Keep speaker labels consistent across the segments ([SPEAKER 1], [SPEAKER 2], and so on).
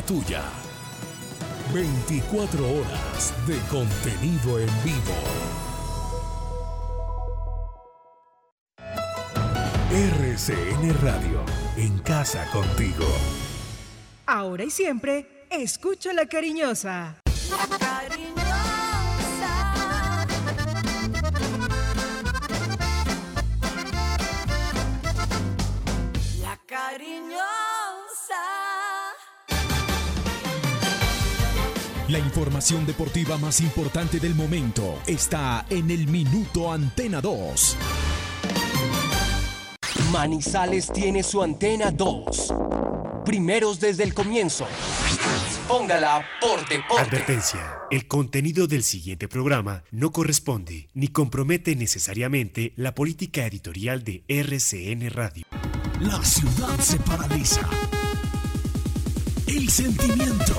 [SPEAKER 1] la tuya. 24 horas de contenido en vivo. RCN Radio, en casa contigo.
[SPEAKER 2] Ahora y siempre, escucha la cariñosa.
[SPEAKER 3] La cariñosa. La cariñosa.
[SPEAKER 1] La información deportiva más importante del momento está en el Minuto Antena 2.
[SPEAKER 4] Manizales tiene su antena 2. Primeros desde el comienzo. Póngala por deporte.
[SPEAKER 5] Advertencia. El contenido del siguiente programa no corresponde ni compromete necesariamente la política editorial de RCN Radio.
[SPEAKER 1] La ciudad se paraliza. El sentimiento.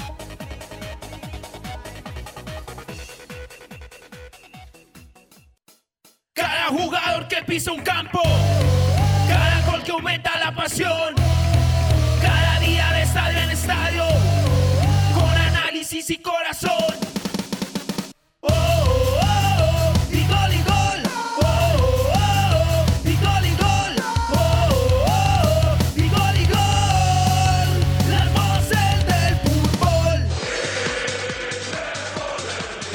[SPEAKER 6] Jugador que pisa un campo, cada gol que aumenta la pasión, cada día de estadio en estadio, con análisis y corazón. Oh, oh, oh, y gol y gol. Oh, oh, oh, y gol y gol. Oh, oh, oh, y gol y gol. Las voces del fútbol.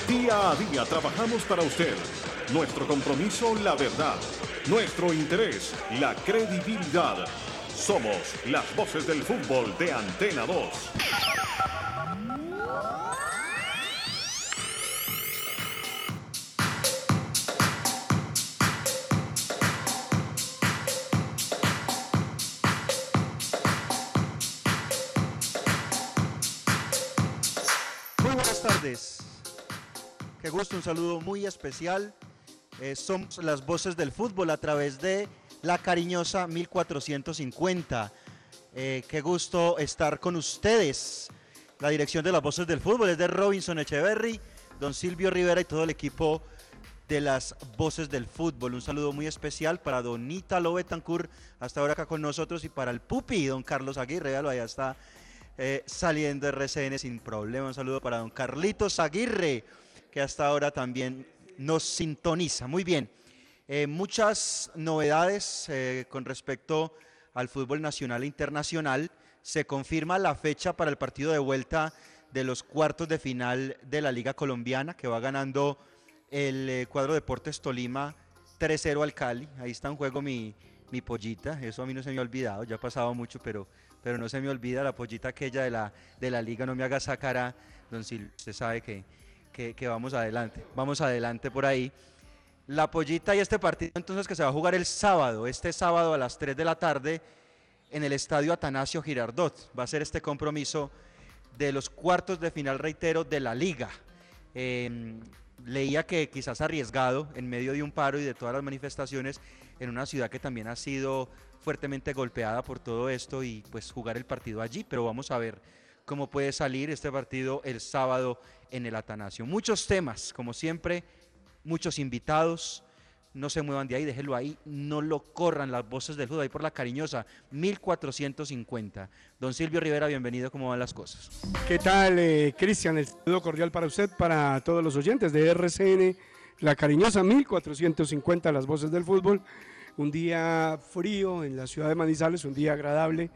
[SPEAKER 7] Día a día trabajamos para usted. Nuestro compromiso, la verdad. Nuestro interés, la credibilidad. Somos las voces del fútbol de Antena 2.
[SPEAKER 8] Muy buenas tardes. Qué gusto, un saludo muy especial. Eh, somos las voces del fútbol a través de la cariñosa 1450. Eh, qué gusto estar con ustedes. La dirección de las voces del fútbol es de Robinson Echeverry, don Silvio Rivera y todo el equipo de las voces del fútbol. Un saludo muy especial para don Ítalo Betancourt, hasta ahora acá con nosotros, y para el pupi, don Carlos Aguirre, véalo, allá está eh, saliendo RCN sin problema. Un saludo para don Carlitos Aguirre, que hasta ahora también nos sintoniza. Muy bien. Eh, muchas novedades eh, con respecto al fútbol nacional e internacional. Se confirma la fecha para el partido de vuelta de los cuartos de final de la Liga Colombiana, que va ganando el eh, cuadro Deportes Tolima 3-0 al Cali. Ahí está en juego mi, mi pollita. Eso a mí no se me ha olvidado, ya ha pasado mucho, pero, pero no se me olvida la pollita aquella de la, de la liga. No me haga esa cara, don Silvio. Usted sabe que, que, que vamos adelante. Vamos adelante por ahí. La pollita y este partido entonces que se va a jugar el sábado, este sábado a las 3 de la tarde en el estadio Atanasio Girardot. Va a ser este compromiso de los cuartos de final, reitero, de la liga. Eh, leía que quizás arriesgado en medio de un paro y de todas las manifestaciones en una ciudad que también ha sido fuertemente golpeada por todo esto y pues jugar el partido allí, pero vamos a ver cómo puede salir este partido el sábado en el Atanasio. Muchos temas, como siempre, muchos invitados. No se muevan de ahí, déjenlo ahí, no lo corran las voces del fútbol ahí por la cariñosa, 1450. Don Silvio Rivera, bienvenido, ¿cómo van las cosas?
[SPEAKER 9] ¿Qué tal, eh, Cristian? El saludo cordial para usted, para todos los oyentes de RCN, la cariñosa 1450, las voces del fútbol. Un día frío en la ciudad de Manizales, un día agradable,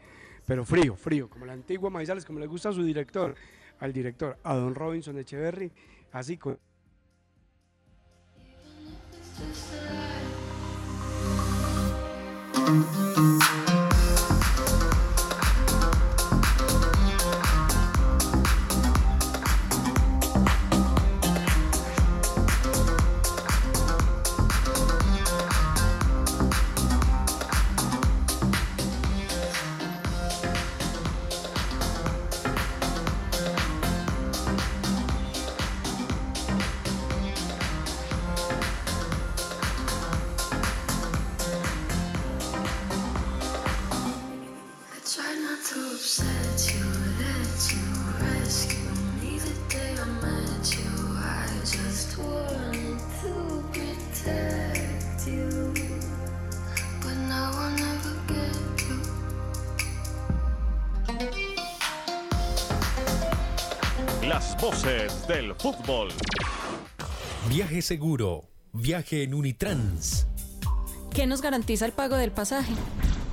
[SPEAKER 9] pero frío, frío, como la antigua Maizales, como le gusta a su director, al director, a don Robinson Echeverry, así con...
[SPEAKER 7] fútbol.
[SPEAKER 10] Viaje seguro. Viaje en Unitrans.
[SPEAKER 11] ¿Qué nos garantiza el pago del pasaje?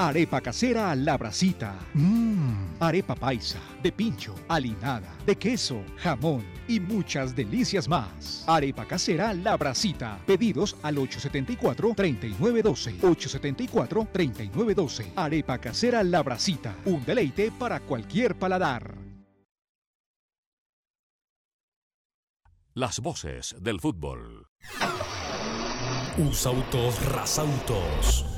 [SPEAKER 12] Arepa casera La Bracita. Mmm. Arepa paisa, de pincho, alinada, de queso, jamón y muchas delicias más. Arepa casera La Bracita. Pedidos al 874-3912. 874-3912. Arepa casera La Bracita. Un deleite para cualquier paladar.
[SPEAKER 7] Las voces del fútbol.
[SPEAKER 10] Usautos Rasautos.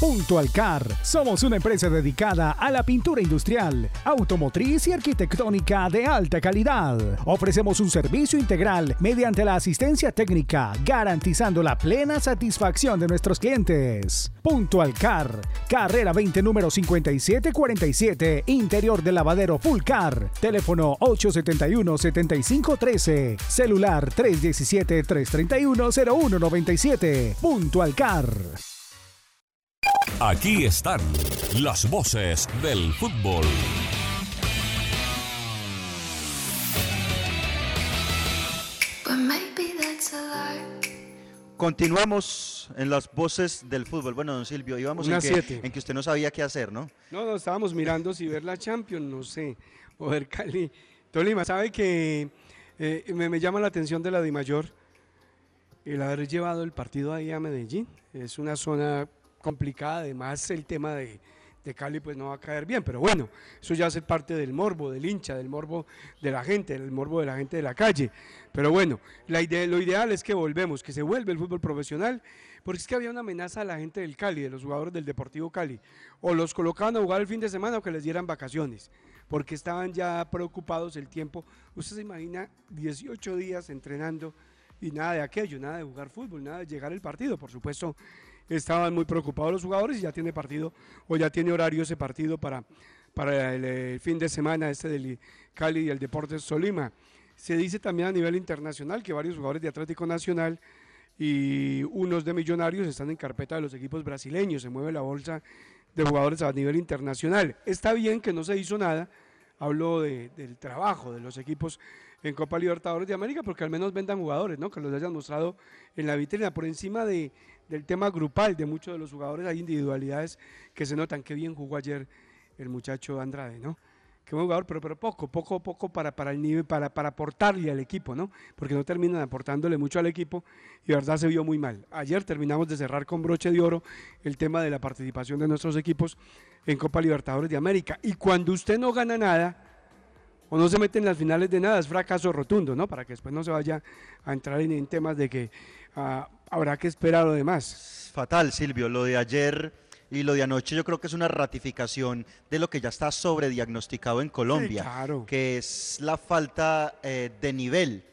[SPEAKER 13] Punto Alcar. Somos una empresa dedicada a la pintura industrial, automotriz y arquitectónica de alta calidad. Ofrecemos un servicio integral mediante la asistencia técnica, garantizando la plena satisfacción de nuestros clientes. Punto Alcar. Carrera 20, número 5747, interior del lavadero Full Car. Teléfono 871-7513. Celular 317-331-0197. Punto Alcar.
[SPEAKER 7] Aquí están las voces del fútbol.
[SPEAKER 8] Continuamos en las voces del fútbol. Bueno, don Silvio, íbamos en que, en que usted no sabía qué hacer, ¿no?
[SPEAKER 9] No, no, estábamos mirando si ver la Champions, no sé, o ver Cali. Tolima, ¿sabe que eh, me, me llama la atención de la Di Mayor el haber llevado el partido ahí a Medellín? Es una zona complicada, además el tema de, Cali pues no va a caer bien, pero bueno, eso ya hace parte del morbo, del hincha, del morbo de la gente, del morbo de la gente de la calle. Pero bueno, la idea, lo ideal es que volvemos, que se vuelva el fútbol profesional, porque es que había una amenaza a la gente del Cali, de los jugadores del Deportivo Cali, o los colocaban a jugar el fin de semana o que les dieran vacaciones, porque estaban ya preocupados el tiempo. Usted se imagina 18 días entrenando y nada de aquello, nada de jugar fútbol, nada de llegar el partido, por supuesto estaban muy preocupados los jugadores y ya tiene partido o ya tiene horario ese partido para, para el, fin de semana este del Cali y el Deportes Tolima. Se dice también a nivel internacional que varios jugadores de Atlético Nacional y unos de Millonarios están en carpeta de los equipos brasileños, se mueve la bolsa de jugadores a nivel internacional. Está bien que no se hizo nada, hablo de- del trabajo de los equipos en Copa Libertadores de América, porque al menos vendan jugadores, ¿no? que los hayan mostrado en la vitrina, por encima de, del tema grupal de muchos de los jugadores, hay individualidades que se notan, que bien jugó ayer el muchacho Andrade, ¿no? Qué buen jugador, pero, pero poco, poco, poco para, para el nivel, para, para aportarle al equipo, ¿no? Porque no terminan aportándole mucho al equipo y verdad se vio muy mal. Ayer terminamos de cerrar con broche de oro el tema de la participación de nuestros equipos en Copa Libertadores de América. Y cuando usted no gana nada, o no se mete en las finales de nada, es fracaso rotundo, ¿no? Para que después no se vaya a entrar en, en temas de que ah, habrá que esperar lo demás.
[SPEAKER 8] Fatal, Silvio, lo de ayer y lo de anoche yo creo que es una ratificación de lo que ya está sobrediagnosticado en Colombia,
[SPEAKER 9] claro.
[SPEAKER 8] que es la falta eh, de nivel.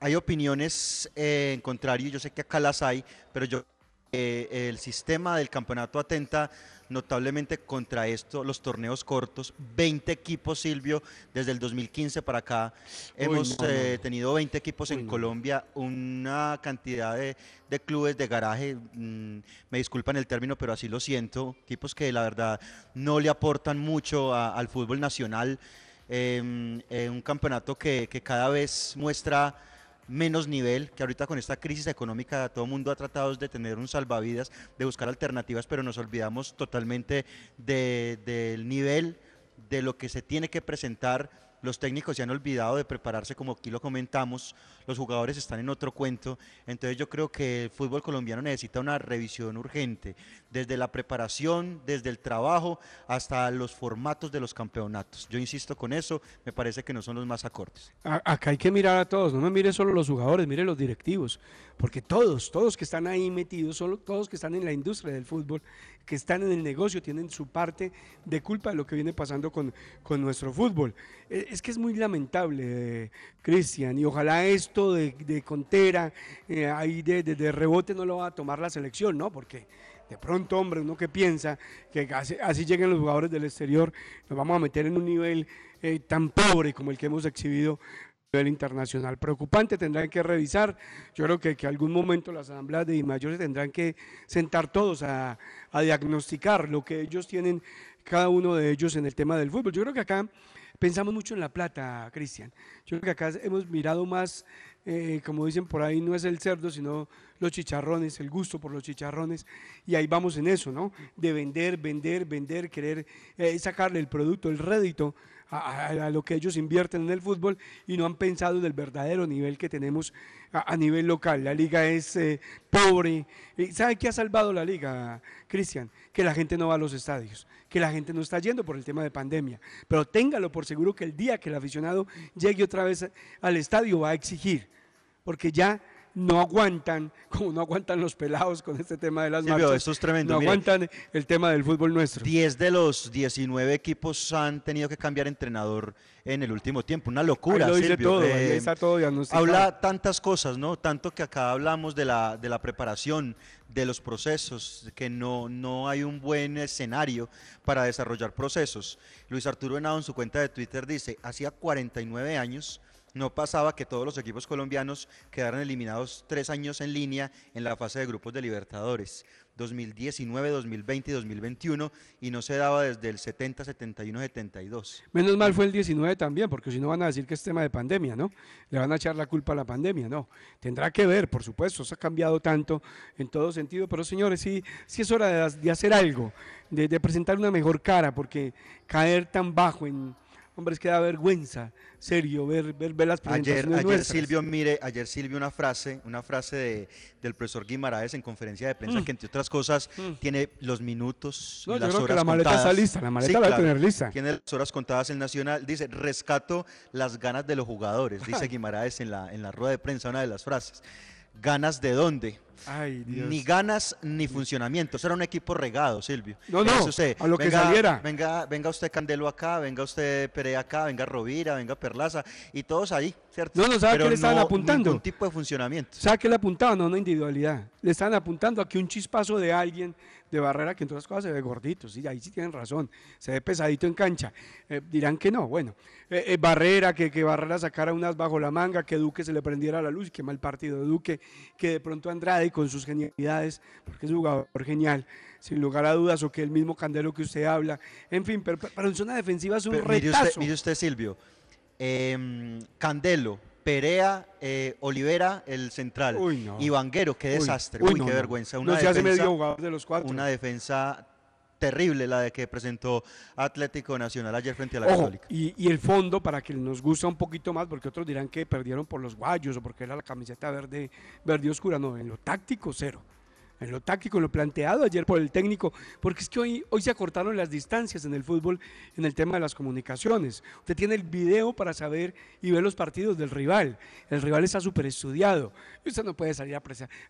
[SPEAKER 8] Hay opiniones eh, en contrario, yo sé que acá las hay, pero yo eh, el sistema del campeonato atenta notablemente contra esto, los torneos cortos, 20 equipos, Silvio, desde el 2015 para acá
[SPEAKER 9] Uy,
[SPEAKER 8] hemos
[SPEAKER 9] no,
[SPEAKER 8] eh,
[SPEAKER 9] no.
[SPEAKER 8] tenido 20 equipos
[SPEAKER 9] Uy,
[SPEAKER 8] en
[SPEAKER 9] no.
[SPEAKER 8] Colombia, una cantidad de, de clubes de garaje, mm, me disculpan el término, pero así lo siento, equipos que la verdad no le aportan mucho a- al fútbol nacional, em, eh, un campeonato que, que cada vez muestra menos nivel, que ahorita con esta crisis económica todo el mundo ha tratado de tener un salvavidas, de buscar alternativas, pero nos olvidamos totalmente de- del nivel de lo que se tiene que presentar. Los técnicos se han olvidado de prepararse, como aquí lo comentamos, los jugadores están en otro cuento, entonces yo creo que el fútbol colombiano necesita una revisión urgente, desde la preparación, desde el trabajo, hasta los formatos de los campeonatos. Yo insisto con eso, me parece que no son los más acordes.
[SPEAKER 9] Acá hay que mirar a todos, no me mire solo los jugadores, mire los directivos, porque todos, todos que están ahí metidos, solo todos que están en la industria del fútbol, que están en el negocio, tienen su parte de culpa de lo que viene pasando con, con nuestro fútbol. Eh, Es que es muy lamentable, Cristian, y ojalá esto de, de Contera, eh, ahí de, de- de rebote no lo va a tomar la selección, ¿no? Porque de pronto, hombre, uno que piensa que así, así lleguen los jugadores del exterior, nos vamos a meter en un nivel eh, tan pobre como el que hemos exhibido a nivel internacional. Preocupante, tendrán que revisar. Yo creo que, que algún momento las asambleas de mayores tendrán que sentar todos a, a diagnosticar lo que ellos tienen, cada uno de ellos en el tema del fútbol. Yo creo que acá pensamos mucho en la plata, Cristian. Yo creo que acá hemos mirado más, eh, como dicen por ahí, no es el cerdo, sino los chicharrones, el gusto por los chicharrones. Y ahí vamos en eso, ¿no? De vender, vender, vender, querer eh, sacarle el producto, el rédito a, lo que ellos invierten en el fútbol y no han pensado del verdadero nivel que tenemos a, nivel local. La liga es eh, pobre. ¿Y ¿Sabe qué ha salvado la liga, Cristian? Que la gente no va a los estadios, que la gente no está yendo por el tema de pandemia. Pero téngalo por seguro que el día que el aficionado llegue otra vez al estadio va a exigir, porque ya no aguantan, como no aguantan los pelados con este tema de las
[SPEAKER 8] Silvio,
[SPEAKER 9] marchas,
[SPEAKER 8] es tremendo,
[SPEAKER 9] no
[SPEAKER 8] mire.
[SPEAKER 9] aguantan el tema del fútbol nuestro.
[SPEAKER 8] 10 de los 19 equipos han tenido que cambiar entrenador en el último tiempo. Una locura.
[SPEAKER 9] Ahí lo dice
[SPEAKER 8] Silvio.
[SPEAKER 9] todo, ahí
[SPEAKER 8] Eh,
[SPEAKER 9] está todo diagnosticado.
[SPEAKER 8] Habla tantas cosas, ¿no? Tanto que acá hablamos de la, de la preparación, de los procesos, que no, no hay un buen escenario para desarrollar procesos. Luis Arturo Henao en su cuenta de Twitter dice, hacía 49 años no pasaba que todos los equipos colombianos quedaran eliminados tres años en línea en la fase de grupos de Libertadores, 2019, 2020 y 2021, y no se daba desde el 70, 71, 72.
[SPEAKER 9] Menos mal fue el 19 también, porque si no van a decir que es tema de pandemia, ¿no? Le van a echar la culpa a la pandemia, ¿no? Tendrá que ver, por supuesto, eso ha cambiado tanto en todo sentido, pero señores, sí, sí es hora de, de hacer algo, de, de presentar una mejor cara, porque caer tan bajo en... Hombre, es que da vergüenza, serio, ver, ver, ver las presentaciones
[SPEAKER 8] ayer
[SPEAKER 9] nuestras.
[SPEAKER 8] Silvio, mire, ayer Silvio una frase, una frase de, del profesor Guimaraes en conferencia de prensa
[SPEAKER 9] Mm.
[SPEAKER 8] que entre otras cosas tiene los minutos,
[SPEAKER 9] No, yo
[SPEAKER 8] las
[SPEAKER 9] creo que
[SPEAKER 8] horas
[SPEAKER 9] la maleta está lista, la maleta la debe tener lista.
[SPEAKER 8] Tiene las horas contadas el Nacional, dice, rescato las ganas de los jugadores, dice Guimaraes en la, en la rueda de prensa, una de las frases. ¿Ganas de dónde?
[SPEAKER 9] Ay, Dios.
[SPEAKER 8] Ni ganas ni funcionamiento. Eso era un equipo regado, Silvio.
[SPEAKER 9] No, no,
[SPEAKER 8] usted,
[SPEAKER 9] a lo que
[SPEAKER 8] venga,
[SPEAKER 9] saliera.
[SPEAKER 8] Venga, venga usted Candelo acá, venga usted Perea acá, venga Rovira, venga Perlaza, y todos ahí, ¿cierto?
[SPEAKER 9] No, no, ¿sabe
[SPEAKER 8] Pero
[SPEAKER 9] qué le estaban
[SPEAKER 8] no
[SPEAKER 9] apuntando?
[SPEAKER 8] ningún tipo de funcionamiento.
[SPEAKER 9] ¿Sabe qué le apuntaban? No, una individualidad. Le estaban apuntando a que un chispazo de alguien de Barrera, que en todas las cosas se ve gordito, sí, ahí sí tienen razón, se ve pesadito en cancha. Eh, dirán que no, bueno. Eh, eh, Barrera, que, que Barrera sacara unas bajo la manga, que Duque se le prendiera la luz, que mal partido de Duque, que de pronto Andrade con sus genialidades, porque es un jugador genial, sin lugar a dudas, o que el mismo Candelo que usted habla, en fin, pero, pero en zona defensiva es un
[SPEAKER 8] Pero mire,
[SPEAKER 9] retazo.
[SPEAKER 8] usted, mire usted, Silvio, em, Candelo, Perea, eh, Olivera, el central,
[SPEAKER 9] Uy, no.
[SPEAKER 8] y Vanguero, qué desastre,
[SPEAKER 9] uy,
[SPEAKER 8] uy,
[SPEAKER 9] no,
[SPEAKER 8] qué vergüenza.
[SPEAKER 9] No
[SPEAKER 8] Una
[SPEAKER 9] hace
[SPEAKER 8] defensa,
[SPEAKER 9] medio jugador de los cuatro.
[SPEAKER 8] Una defensa terrible la de que presentó Atlético Nacional ayer frente a la
[SPEAKER 9] Ojo,
[SPEAKER 8] Católica.
[SPEAKER 9] y, y el fondo para que nos gusta un poquito más, porque otros dirán que perdieron por los guayos o porque era la camiseta verde, verde oscura. No, en lo táctico, cero. En lo táctico, en lo planteado ayer por el técnico, porque es que hoy, hoy se acortaron las distancias en el fútbol en el tema de las comunicaciones. Usted tiene el video para saber y ver los partidos del rival. El rival está súper estudiado. Usted no puede salir a,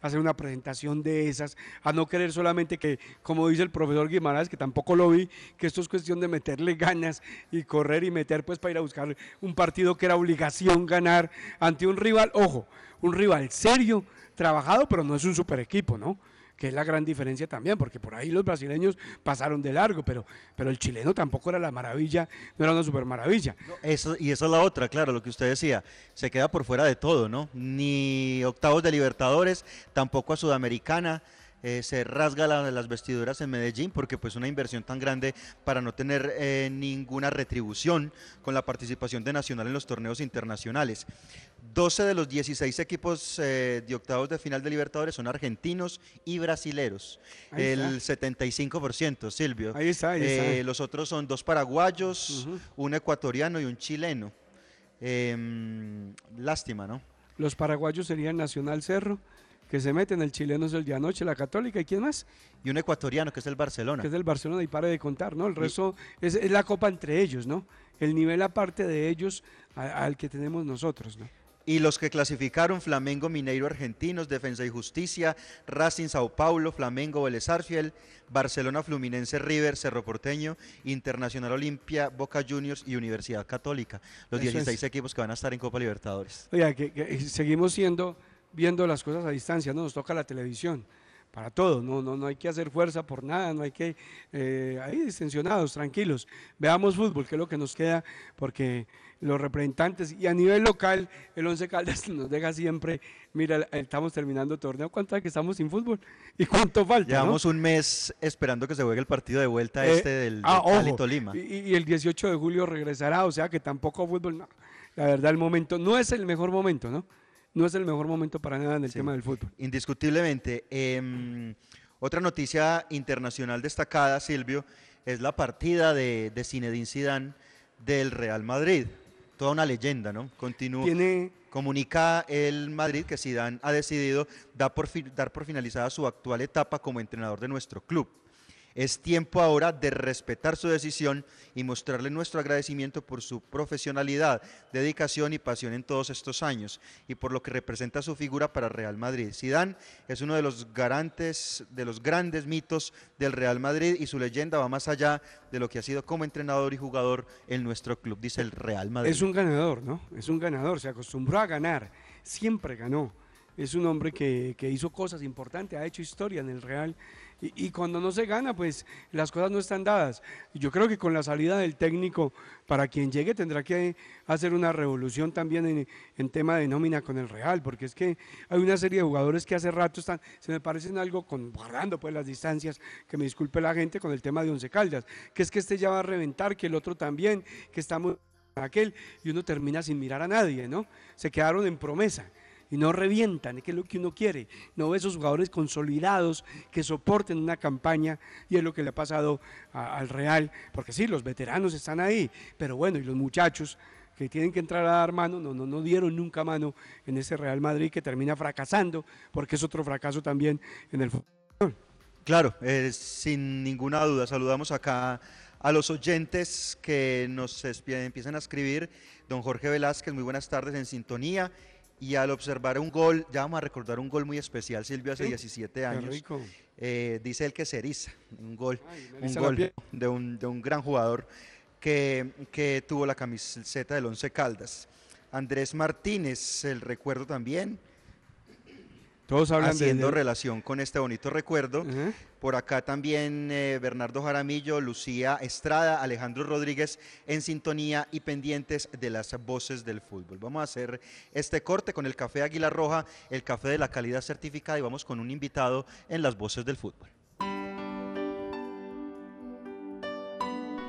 [SPEAKER 9] hacer una presentación de esas, a no querer solamente que, como dice el profesor Guimaraes, que tampoco lo vi, que esto es cuestión de meterle ganas y correr y meter pues para ir a buscar un partido que era obligación ganar ante un rival, ojo, un rival serio, trabajado, pero no es un super equipo, ¿no? Que es la gran diferencia también, porque por ahí los brasileños pasaron de largo, pero, pero el chileno tampoco era la maravilla, no era una super maravilla.
[SPEAKER 8] Eso, y esa es la otra, claro, lo que usted decía, se queda por fuera de todo, ¿no? Ni octavos de Libertadores, tampoco a Sudamericana, eh, se rasga la- las vestiduras en Medellín porque pues una inversión tan grande para no tener eh, ninguna retribución con la participación de Nacional en los torneos internacionales. 12 de los 16 equipos eh, de octavos de final de Libertadores son argentinos y brasileros. El 75%, Silvio.
[SPEAKER 9] Ahí está, ahí está.
[SPEAKER 8] Eh, los otros son dos paraguayos, un ecuatoriano y un chileno. Em, lástima, ¿no?
[SPEAKER 9] Los paraguayos serían Nacional Cerro, que se meten, el chileno es el de anoche, la Católica, ¿y quién más?
[SPEAKER 8] Y un ecuatoriano que es el Barcelona.
[SPEAKER 9] Que es del Barcelona y pare de contar, ¿no? El resto es, es la copa entre ellos, ¿no? El nivel aparte de ellos a- al que tenemos nosotros, ¿no?
[SPEAKER 8] Y los que clasificaron Flamengo, Mineiro Argentinos, Defensa y Justicia, Racing Sao Paulo, Flamengo Vélez Sarsfield, Barcelona Fluminense River, Cerro Porteño, Internacional Olimpia, Boca Juniors y Universidad Católica. Los
[SPEAKER 9] Eso es.
[SPEAKER 8] 16 equipos que van a estar en Copa Libertadores.
[SPEAKER 9] Oiga, que, que seguimos siendo, viendo las cosas a distancia, ¿no? Nos toca la televisión. Para todo, no, no, no hay que hacer fuerza por nada, no hay que, eh, ahí distensionados, tranquilos. Veamos fútbol, que es lo que nos queda, porque los representantes y a nivel local, el Once Caldas nos deja siempre, mira, estamos terminando torneo, ¿cuánto hay que estamos sin fútbol? ¿Y cuánto falta? no?
[SPEAKER 8] Llevamos un mes esperando que se juegue el partido de vuelta
[SPEAKER 9] Eh,
[SPEAKER 8] este del, del
[SPEAKER 9] ah,
[SPEAKER 8] Cali Tolima.
[SPEAKER 9] Y, y el 18 de julio regresará, o sea que tampoco fútbol, no. La verdad, el momento no es el mejor momento, ¿no? No es el mejor momento para nada en el tema del fútbol.
[SPEAKER 8] Indiscutiblemente. Em, otra noticia internacional destacada, Silvio, es la partida de, de Zinedine Zidane del Real Madrid. Toda una leyenda, ¿no? Continúa.
[SPEAKER 9] Tiene-
[SPEAKER 8] Comunica el Madrid que Zidane ha decidido dar por, fi- dar por finalizada su actual etapa como entrenador de nuestro club. Es tiempo ahora de respetar su decisión y mostrarle nuestro agradecimiento por su profesionalidad, dedicación y pasión en todos estos años y por lo que representa su figura para Real Madrid. Zidane es uno de los garantes, de los grandes mitos del Real Madrid y su leyenda va más allá de lo que ha sido como entrenador y jugador en nuestro club, dice el Real Madrid.
[SPEAKER 9] Es un ganador, ¿no? Es un ganador, se acostumbró a ganar, siempre ganó. Es un hombre que, que hizo cosas importantes, ha hecho historia en el Real. Y, cuando no se gana, pues las cosas no están dadas. Yo creo que con la salida del técnico, para quien llegue tendrá que hacer una revolución también en, en tema de nómina con el Real, porque es que hay una serie de jugadores que hace rato están, se me parecen algo, con, guardando pues las distancias, que me disculpe la gente con el tema de Once Caldas, que es que este ya va a reventar, que el otro también, que estamos aquel, y uno termina sin mirar a nadie, ¿no? Se quedaron en promesa y no revientan, que es lo que uno quiere. No ve esos jugadores consolidados que soporten una campaña y es lo que le ha pasado al Real, porque sí, los veteranos están ahí, pero bueno, y los muchachos que tienen que entrar a dar mano, no, no, no dieron nunca mano en ese Real Madrid que termina fracasando, porque es otro fracaso también en el fútbol.
[SPEAKER 8] Claro, eh, sin ninguna duda. Saludamos acá a los oyentes que nos empiezan a escribir. Don Jorge Velázquez, muy buenas tardes en sintonía. Y al observar un gol, ya vamos a recordar un gol muy especial, Silvio, hace
[SPEAKER 9] Sí,
[SPEAKER 8] 17
[SPEAKER 9] qué
[SPEAKER 8] años.
[SPEAKER 9] rico.
[SPEAKER 8] Eh, dice él que se eriza, un gol, un gol de un, de un gran jugador que, que tuvo la camiseta del Once Caldas. Andrés Martínez, el recuerdo también,
[SPEAKER 9] Todos hablan
[SPEAKER 8] haciendo
[SPEAKER 9] de,
[SPEAKER 8] relación con este bonito recuerdo. Por acá también eh, Bernardo Jaramillo, Lucía Estrada, Alejandro Rodríguez en sintonía y pendientes de las voces del fútbol. Vamos a hacer este corte con el café Águila Roja, el café de la calidad certificada y vamos con un invitado en las voces del fútbol.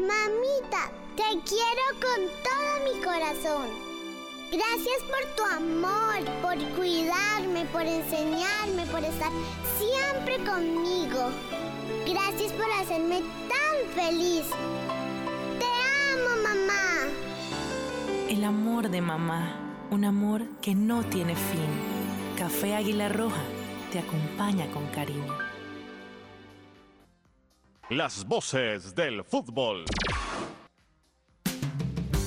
[SPEAKER 14] Mamita, te quiero con todo mi corazón. Gracias por tu amor, por cuidarme, por enseñarme, por estar siempre conmigo. Gracias por hacerme tan feliz. Te amo, mamá.
[SPEAKER 15] El amor de mamá, un amor que no tiene fin. Café Águila Roja te acompaña con cariño.
[SPEAKER 7] Las voces del fútbol.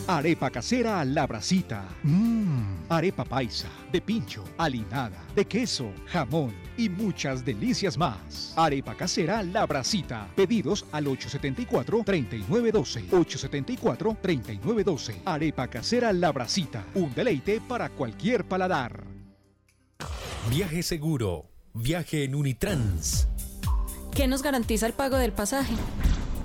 [SPEAKER 12] Arepa casera La Bracita. Mmm. Arepa paisa, de pincho, alinada, de queso, jamón y muchas delicias más. Arepa casera La Bracita. Pedidos al 874-3912. 874-3912. Arepa casera La Bracita. Un deleite para cualquier paladar.
[SPEAKER 10] Viaje seguro. Viaje en Unitrans.
[SPEAKER 11] ¿Qué nos garantiza el pago del pasaje?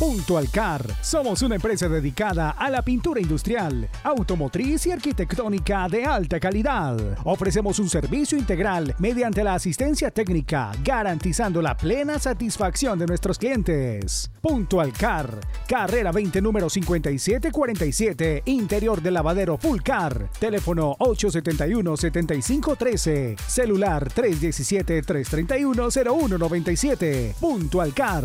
[SPEAKER 13] Punto Car. Somos una empresa dedicada a la pintura industrial, automotriz y arquitectónica de alta calidad. Ofrecemos un servicio integral mediante la asistencia técnica, garantizando la plena satisfacción de nuestros clientes. Punto Car. Carrera 20, número 5747, interior del lavadero Full Car. Teléfono 871-7513. Celular 317-331-0197. Punto Car.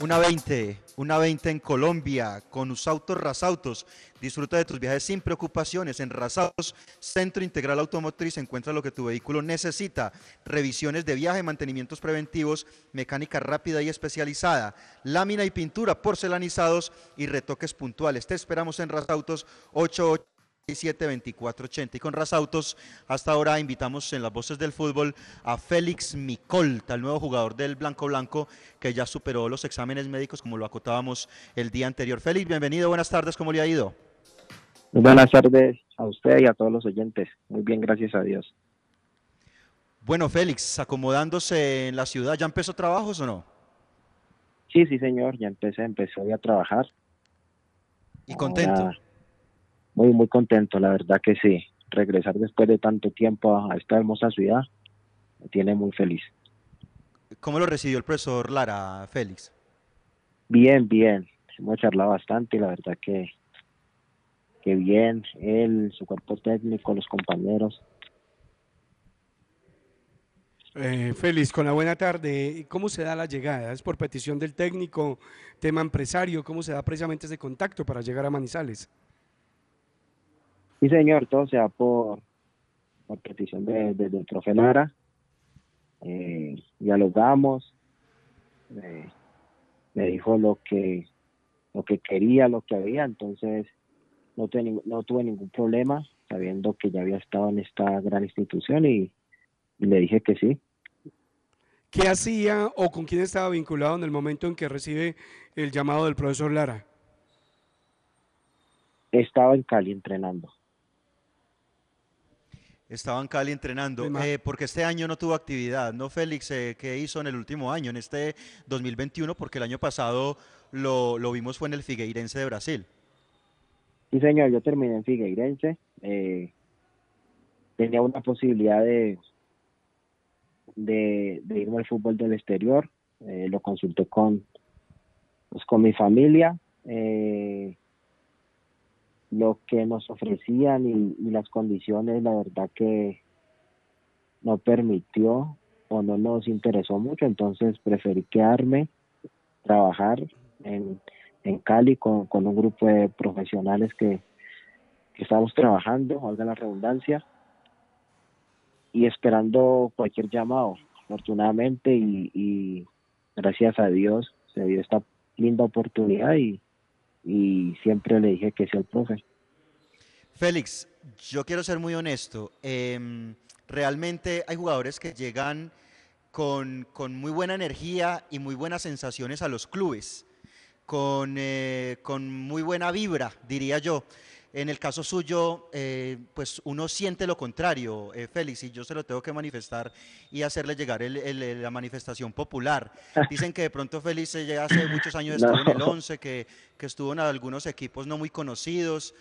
[SPEAKER 8] Una 20, una 20 en Colombia con Usautos Rasautos. Disfruta de tus viajes sin preocupaciones. En Rasautos, Centro Integral Automotriz, encuentra lo que tu vehículo necesita. Revisiones de viaje, mantenimientos preventivos, mecánica rápida y especializada, lámina y pintura, porcelanizados y retoques puntuales. Te esperamos en Rasautos 88. 72480 y con Rasautos hasta ahora invitamos en las voces del fútbol a Félix Micolta, el nuevo jugador del Blanco Blanco que ya superó los exámenes médicos como lo acotábamos el día anterior. Félix, bienvenido, buenas tardes, ¿cómo le ha ido?
[SPEAKER 16] buenas tardes a usted y a todos los oyentes. Muy bien, gracias a Dios.
[SPEAKER 8] Bueno, Félix, acomodándose en la ciudad, ¿ya empezó trabajos o no?
[SPEAKER 16] Sí, sí, señor, ya empecé, empecé a trabajar.
[SPEAKER 8] ¿Y contento?
[SPEAKER 16] Muy, muy contento, la verdad que sí. Regresar después de tanto tiempo a, esta hermosa ciudad me tiene muy feliz.
[SPEAKER 8] ¿Cómo lo recibió el profesor Lara, Félix?
[SPEAKER 16] Bien, bien. Hemos charlado bastante y la verdad que, que bien. Él, su cuerpo técnico, los compañeros.
[SPEAKER 9] Eh, Félix, con la buena tarde, ¿cómo se da la llegada? ¿Es por petición del técnico, tema empresario? ¿Cómo se da precisamente ese contacto para llegar a Manizales?
[SPEAKER 16] Sí, señor, todo se da por, por petición de, del profe Lara. Eh, dialogamos, me dijo lo que lo que quería, lo que había, entonces no, no tuve ningún problema, sabiendo que ya había estado en esta gran institución y, y le dije que sí.
[SPEAKER 9] ¿Qué hacía o con quién estaba vinculado en el momento en que recibe el llamado del profesor Lara?
[SPEAKER 16] Estaba en Cali entrenando.
[SPEAKER 8] Estaba en Cali entrenando, eh, porque este año no tuvo actividad, ¿no, Félix? Eh, ¿Qué hizo en el último año, en este 2021? Porque el año pasado lo, lo vimos fue en el Figueirense de Brasil.
[SPEAKER 16] Sí, señor, yo terminé en Figueirense. Eh, tenía una posibilidad de, de, irme al fútbol del exterior. Eh, lo consulté con, pues, con mi familia. Eh, lo que nos ofrecían y, las condiciones, la verdad que no permitió o no nos interesó mucho, entonces preferí quedarme, trabajar en, en Cali con, con un grupo de profesionales que, que estamos trabajando, valga la redundancia, y esperando cualquier llamado, afortunadamente, y, y gracias a Dios se dio esta linda oportunidad y, y siempre le dije que sea el profe.
[SPEAKER 8] Félix, yo quiero ser muy honesto. Em, realmente hay jugadores que llegan con, muy buena energía y muy buenas sensaciones a los clubes, con, eh, con muy buena vibra, diría yo. En el caso suyo, eh, pues uno siente lo contrario, eh, Félix, y yo se lo tengo que manifestar y hacerle llegar la manifestación popular. Dicen que de pronto Félix ya hace muchos años estuvo en el 11, que, que estuvo en algunos equipos no muy conocidos,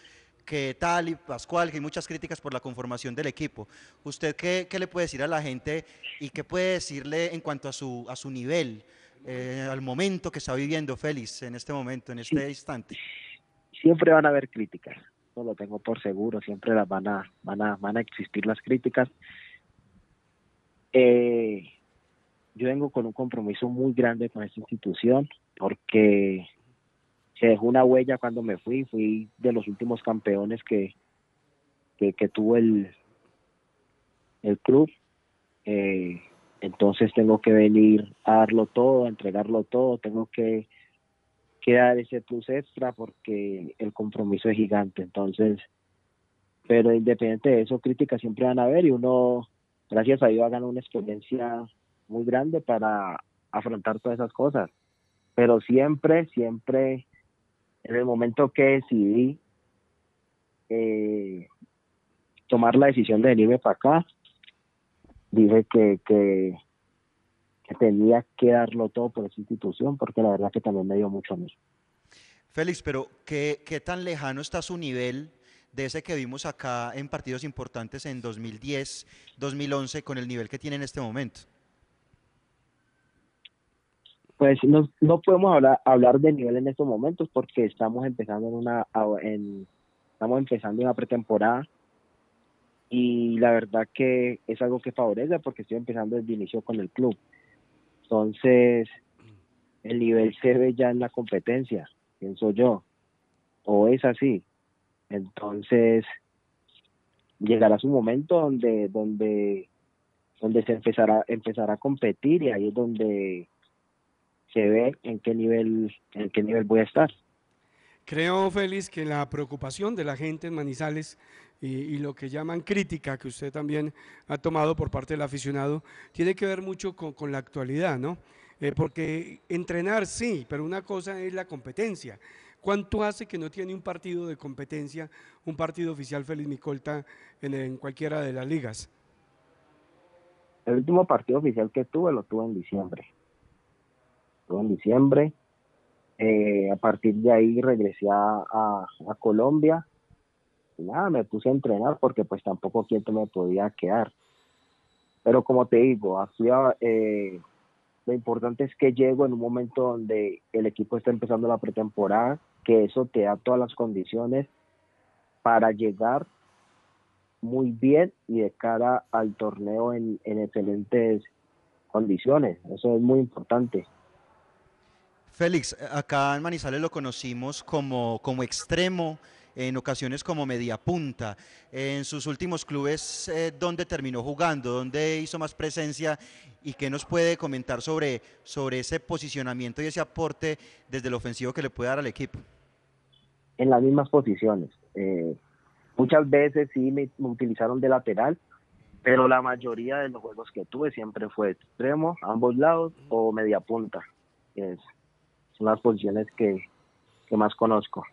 [SPEAKER 8] que tal y Pascual, que hay muchas críticas por la conformación del equipo. ¿Usted qué, qué, le puede decir a la gente y qué puede decirle en cuanto a su, a su nivel, eh, al momento que está viviendo Félix en este momento, en este instante?
[SPEAKER 16] Siempre van a haber críticas, lo tengo por seguro, siempre las van a, van a, van a existir las críticas. Eh, yo vengo con un compromiso muy grande con esta institución porque se dejó una huella cuando me fui, fui de los últimos campeones que, que, que tuvo el, el club. Eh, entonces tengo que venir a darlo todo, a entregarlo todo, tengo que, que dar ese plus extra porque el compromiso es gigante. Entonces, pero independiente de eso, críticas siempre van a haber y uno, gracias a Dios, ha una experiencia muy grande para afrontar todas esas cosas. Pero siempre, siempre, en el momento que decidí eh, tomar la decisión de venirme para acá, dije que, que, que tenía que darlo todo por esa institución, porque la verdad que también me dio mucho a mí.
[SPEAKER 8] Félix, pero ¿qué, ¿qué tan lejano está su nivel de ese que vimos acá en partidos importantes en 2010, 2011, con el nivel que tiene en este momento?
[SPEAKER 16] Pues no, no podemos hablar, hablar de nivel en estos momentos porque estamos empezando en una en, estamos empezando una pretemporada y la verdad que es algo que favorece porque estoy empezando desde inicio con el club. Entonces, el nivel se ve ya en la competencia, pienso yo, o es así. Entonces, llegará su momento donde donde donde se empezará empezará a competir y ahí es donde se ve en qué nivel en qué nivel voy a estar.
[SPEAKER 9] Creo, Félix, que la preocupación de la gente en Manizales y, lo que llaman crítica, que usted también ha tomado por parte del aficionado, tiene que ver mucho con, con la actualidad, ¿no? Eh, porque entrenar sí, pero una cosa es la competencia. ¿Cuánto hace que no tiene un partido de competencia, un partido oficial Félix Micolta en, cualquiera de las ligas?
[SPEAKER 16] El último partido oficial que tuve lo tuve en diciembre. Estuve en diciembre. Eh, a partir de ahí regresé a, a, Colombia. Nada, me puse a entrenar porque pues tampoco quieto me podía quedar. Pero como te digo, así, eh, lo importante es que llego en un momento donde el equipo está empezando la pretemporada, que eso te da todas las condiciones para llegar muy bien y de cara al torneo en, en excelentes condiciones. Eso es muy importante.
[SPEAKER 8] Félix, acá en Manizales lo conocimos como, como extremo, en ocasiones como media punta. En sus últimos clubes, eh, ¿dónde terminó jugando? ¿Dónde hizo más presencia? ¿Y qué nos puede comentar sobre, sobre ese posicionamiento y ese aporte desde el ofensivo que le puede dar al equipo?
[SPEAKER 16] En las mismas posiciones. Eh, muchas veces sí me, me utilizaron de lateral, pero la mayoría de los juegos que tuve siempre fue extremo, ambos lados o media punta. Es, son las posiciones que, que más conozco.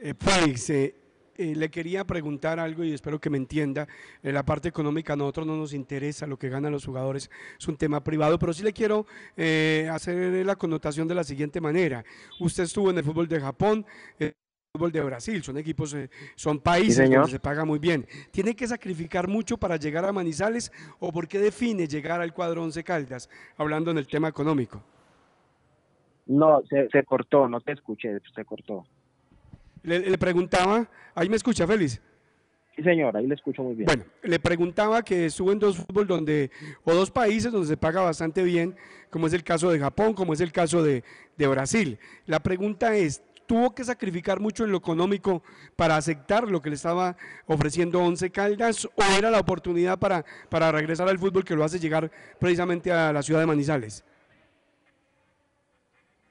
[SPEAKER 9] Eh, Félix, eh, eh, le quería preguntar algo y espero que me entienda. En la parte económica a nosotros no nos interesa lo que ganan los jugadores, es un tema privado, pero sí le quiero eh, hacer la connotación de la siguiente manera. Usted estuvo en el fútbol de Japón. Eh, fútbol de Brasil, son equipos, son países
[SPEAKER 16] Sí,
[SPEAKER 9] donde se paga muy bien. ¿Tiene que sacrificar mucho para llegar a Manizales o por qué define llegar al cuadro Once Caldas, hablando en el tema económico?
[SPEAKER 16] No, se, se cortó, no te escuché, se cortó.
[SPEAKER 9] Le, le preguntaba, ahí me escucha, Félix.
[SPEAKER 16] Sí, señor, ahí le escucho muy bien.
[SPEAKER 9] Bueno, le preguntaba que estuvo en dos fútbol donde, o dos países donde se paga bastante bien, como es el caso de Japón, como es el caso de, de Brasil. La pregunta es, ¿tuvo que sacrificar mucho en lo económico para aceptar lo que le estaba ofreciendo Once Caldas o era la oportunidad para, para regresar al fútbol que lo hace llegar precisamente a la ciudad de Manizales?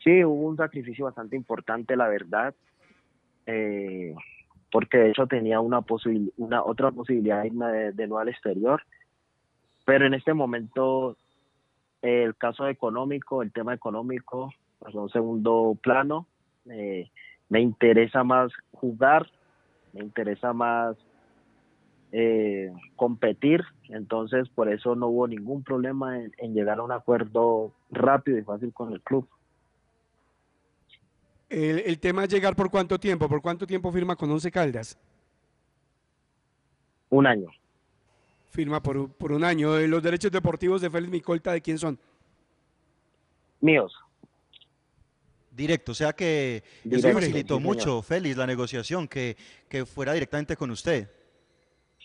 [SPEAKER 16] Sí, hubo un sacrificio bastante importante, la verdad, eh, porque de hecho tenía una, posibil una otra posibilidad de de, nuevo al exterior, pero en este momento eh, el caso económico, el tema económico, pasó a un segundo plano. Eh, me interesa más jugar, me interesa más eh, competir, entonces por eso no hubo ningún problema en llegar a un acuerdo rápido y fácil con el club.
[SPEAKER 9] El, el, tema es llegar por cuánto tiempo, por cuánto tiempo firma con Once Caldas.
[SPEAKER 16] Un año.
[SPEAKER 9] Firma por, por un año. ¿Los derechos deportivos de Félix Micolta de quién son?
[SPEAKER 16] Míos.
[SPEAKER 8] Directo, o sea que
[SPEAKER 16] Directo,
[SPEAKER 8] eso facilitó
[SPEAKER 16] sí,
[SPEAKER 8] mucho,
[SPEAKER 16] señor.
[SPEAKER 8] Félix, la negociación, que, que fuera directamente con usted.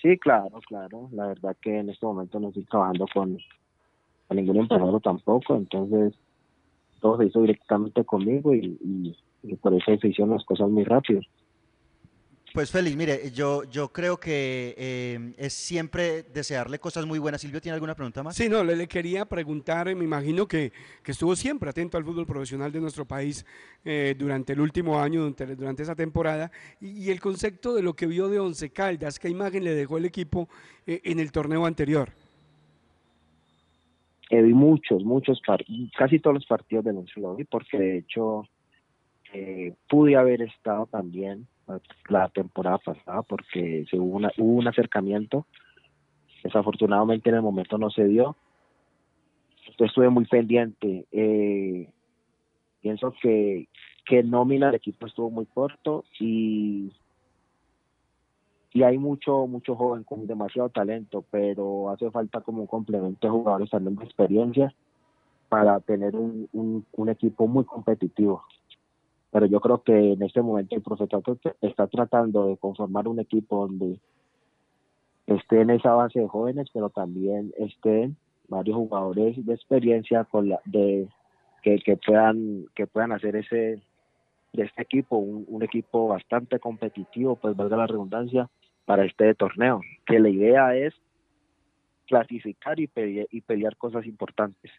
[SPEAKER 16] Sí, claro, claro. La verdad que en este momento no estoy trabajando con, ningún empresario tampoco, entonces todo se hizo directamente conmigo y, y, y por eso se hicieron las cosas muy rápido.
[SPEAKER 8] Pues Félix, mire, yo, yo creo que eh, es siempre desearle cosas muy buenas. Silvio, ¿tiene alguna pregunta más?
[SPEAKER 9] Sí, no, le, le quería preguntar, eh, me imagino que, que estuvo siempre atento al fútbol profesional de nuestro país eh, durante el último año, durante, durante esa temporada, y, y el concepto de lo que vio de Once Caldas, ¿qué imagen le dejó el equipo eh, en el torneo anterior?
[SPEAKER 16] Eh, vi muchos, muchos, casi todos los partidos del Once lo vi, porque de hecho eh, pude haber estado también eh, la temporada pasada, porque se hubo, un acercamiento, desafortunadamente en el momento no se dio, entonces estuve muy pendiente. Eh, pienso que, que nómina el equipo estuvo muy corto y y hay mucho mucho joven con demasiado talento, pero hace falta como un complemento de jugadores también de experiencia para tener un, un equipo muy competitivo. Pero yo creo que en este momento el profesato está tratando de conformar un equipo donde esté en esa base de jóvenes, pero también estén varios jugadores de experiencia con la, de que, puedan que puedan hacer ese de este equipo un, equipo bastante competitivo, pues valga la redundancia, para este torneo, que la idea es clasificar y pelear, y pelear cosas importantes.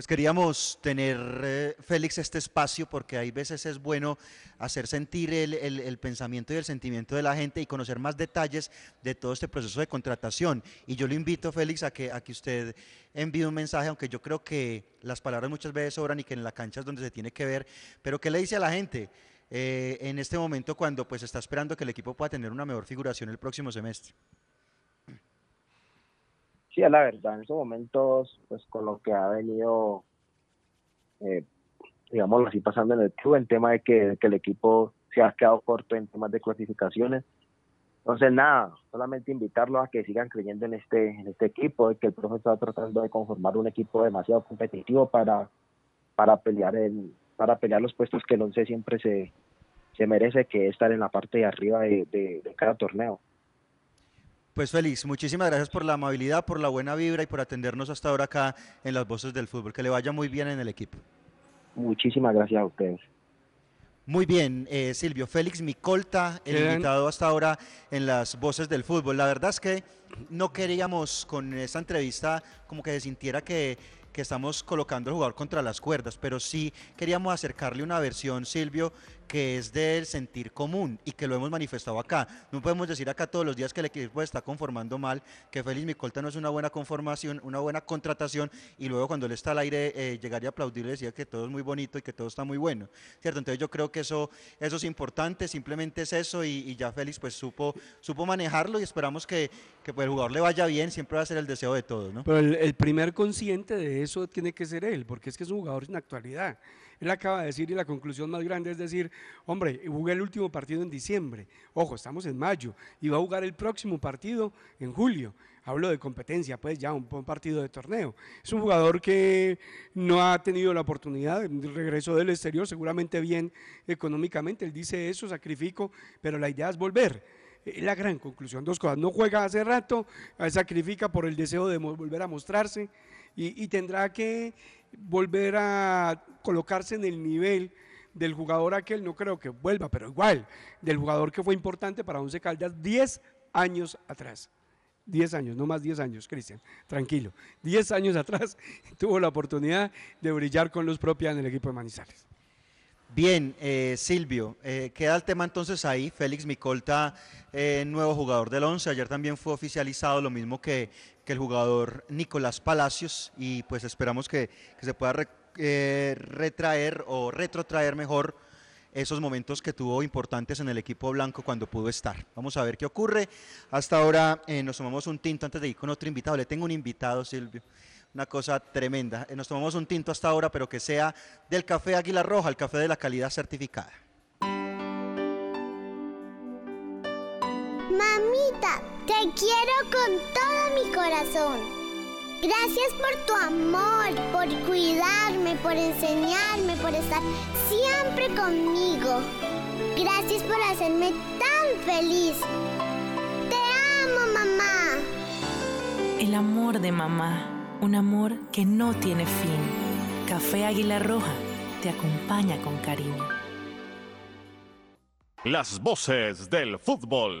[SPEAKER 8] Pues queríamos tener, eh, Félix, este espacio porque hay veces es bueno hacer sentir el, pensamiento y el sentimiento de la gente y conocer más detalles de todo este proceso de contratación. Y yo lo invito, Félix, a que, a que usted envíe un mensaje, aunque yo creo que las palabras muchas veces sobran y que en la cancha es donde se tiene que ver, pero ¿qué le dice a la gente eh, en este momento cuando pues está esperando que el equipo pueda tener una mejor figuración el próximo semestre?
[SPEAKER 16] Sí, la verdad, en estos momentos, pues con lo que ha venido, eh, digámoslo así, pasando en el club, en tema de que, el equipo se ha quedado corto en temas de clasificaciones. Entonces, nada, solamente invitarlos a que sigan creyendo en este, en este equipo, de que el profe está tratando de conformar un equipo demasiado competitivo para, para pelear en, para pelear los puestos que el once siempre se, se merece, que es estar en la parte de arriba de cada torneo.
[SPEAKER 8] Pues Félix, muchísimas gracias por la amabilidad, por la buena vibra y por atendernos hasta ahora acá en las voces del fútbol. Que le vaya muy bien en el equipo.
[SPEAKER 16] Muchísimas gracias a ustedes.
[SPEAKER 8] Muy bien, eh, Silvio. Félix Micolta, el invitado hasta ahora en las voces del fútbol. La verdad es que no queríamos con esta entrevista como que se sintiera que, que estamos colocando al jugador contra las cuerdas, pero sí queríamos acercarle una versión, Silvio, que es del sentir común y que lo hemos manifestado acá. No podemos decir acá todos los días que el equipo está conformando mal, que Félix Micolta no es una buena conformación, una buena contratación y luego cuando él está al aire eh, llegar y aplaudir y decir que todo es muy bonito y que todo está muy bueno, ¿cierto? Entonces yo creo que eso, eso es importante, simplemente es eso y, y ya Félix pues supo, supo manejarlo y esperamos que, que pues, el jugador le vaya bien, siempre va a ser el deseo de todos, ¿no?
[SPEAKER 9] Pero el, el primer consciente de eso tiene que ser él, porque es que es un jugador sin actualidad. Él acaba de decir, y la conclusión más grande es decir, hombre, jugué el último partido en diciembre, ojo, estamos en mayo, y va a jugar el próximo partido en julio. Hablo de competencia, pues ya un, un partido de torneo. Es un jugador que no ha tenido la oportunidad de regreso del exterior, seguramente bien económicamente. Él dice eso, sacrifico, pero la idea es volver. Eh, La gran conclusión, dos cosas. No juega hace rato, eh, sacrifica por el deseo de volver a mostrarse y tendrá que volver a colocarse en el nivel del jugador aquel, no creo que vuelva, pero igual, del jugador que fue importante para Once Caldas 10 años atrás. 10 años, no más 10 años, Cristian, tranquilo. 10 años atrás tuvo la oportunidad de brillar con luz propia en el equipo de Manizales.
[SPEAKER 8] Bien, eh, Silvio, eh, queda el tema entonces ahí. Félix Micolta, eh, nuevo jugador del 11. Ayer también fue oficializado lo mismo que, que el jugador Nicolás Palacios y pues esperamos que, que se pueda eh, retraer o retrotraer mejor esos momentos que tuvo importantes en el equipo blanco cuando pudo estar. Vamos a ver qué ocurre. Hasta ahora eh, nos tomamos un tinto antes de ir con otro invitado. Le tengo un invitado, Silvio. Una cosa tremenda. Eh, Nos tomamos un tinto hasta ahora, pero que sea del café Águila Roja, el café de la calidad certificada.
[SPEAKER 14] Mamita, te quiero con todo mi corazón. Gracias por tu amor, por cuidarme, por enseñarme, por estar siempre conmigo. Gracias por hacerme tan feliz. Te amo, mamá.
[SPEAKER 15] El El amor de mamá, un amor que no tiene fin. Café Águila Roja te acompaña con cariño.
[SPEAKER 7] Las voces del fútbol.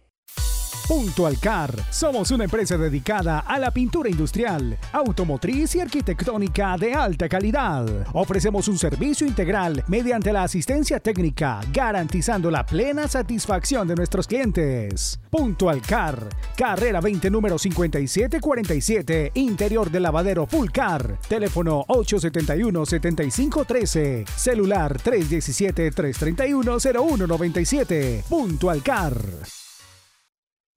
[SPEAKER 13] Punto Alcar. Somos una empresa dedicada a la pintura industrial, automotriz y arquitectónica de alta calidad. Ofrecemos un servicio integral mediante la asistencia técnica, garantizando la plena satisfacción de nuestros clientes. Punto Alcar. Carrera 20, número 5747, interior del lavadero Full Car. Teléfono 871-7513. Celular 317-331-0197. Punto Alcar.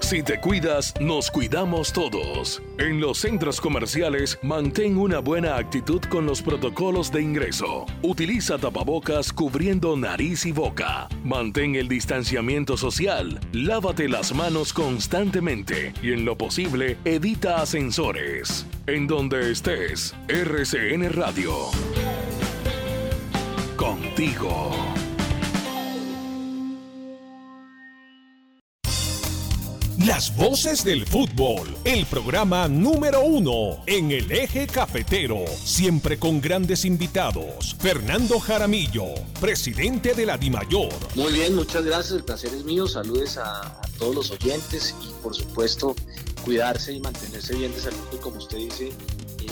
[SPEAKER 1] Si te cuidas, nos cuidamos todos. En los centros comerciales, mantén una buena actitud con los protocolos de ingreso. Utiliza tapabocas cubriendo nariz y boca. Mantén el distanciamiento social. Lávate las manos constantemente y en lo posible evita ascensores. En donde estés, RCN Radio. Contigo.
[SPEAKER 17] Las voces del fútbol, el programa número uno en el eje cafetero, siempre con grandes invitados. Fernando Jaramillo, presidente de la DIMAYOR.
[SPEAKER 18] Muy bien, muchas gracias, el placer es mío. Saludes a, a todos los oyentes y por supuesto cuidarse y mantenerse bien de salud, como usted dice,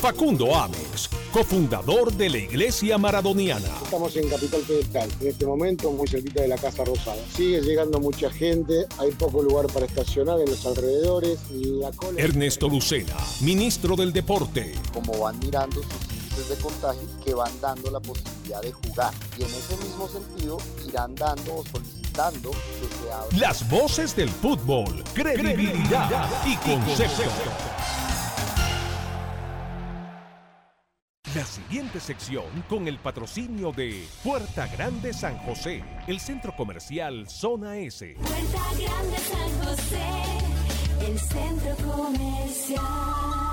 [SPEAKER 17] Facundo Ames, cofundador de la Iglesia Maradoniana.
[SPEAKER 19] Estamos en Capital Federal, en este momento muy cerquita de la Casa Rosada. Sigue llegando mucha gente, hay poco lugar para estacionar en los alrededores. La cola...
[SPEAKER 17] Ernesto Lucena, ministro del Deporte.
[SPEAKER 20] Como van mirando sus índices de contagio que van dando la posibilidad de jugar. Y en ese mismo sentido irán dando o solicitando que se abra.
[SPEAKER 17] Las voces del fútbol, credibilidad, y concepto. La siguiente sección con el patrocinio de Puerta Grande San José, el centro comercial Zona S.
[SPEAKER 21] Puerta Grande San José, el centro comercial.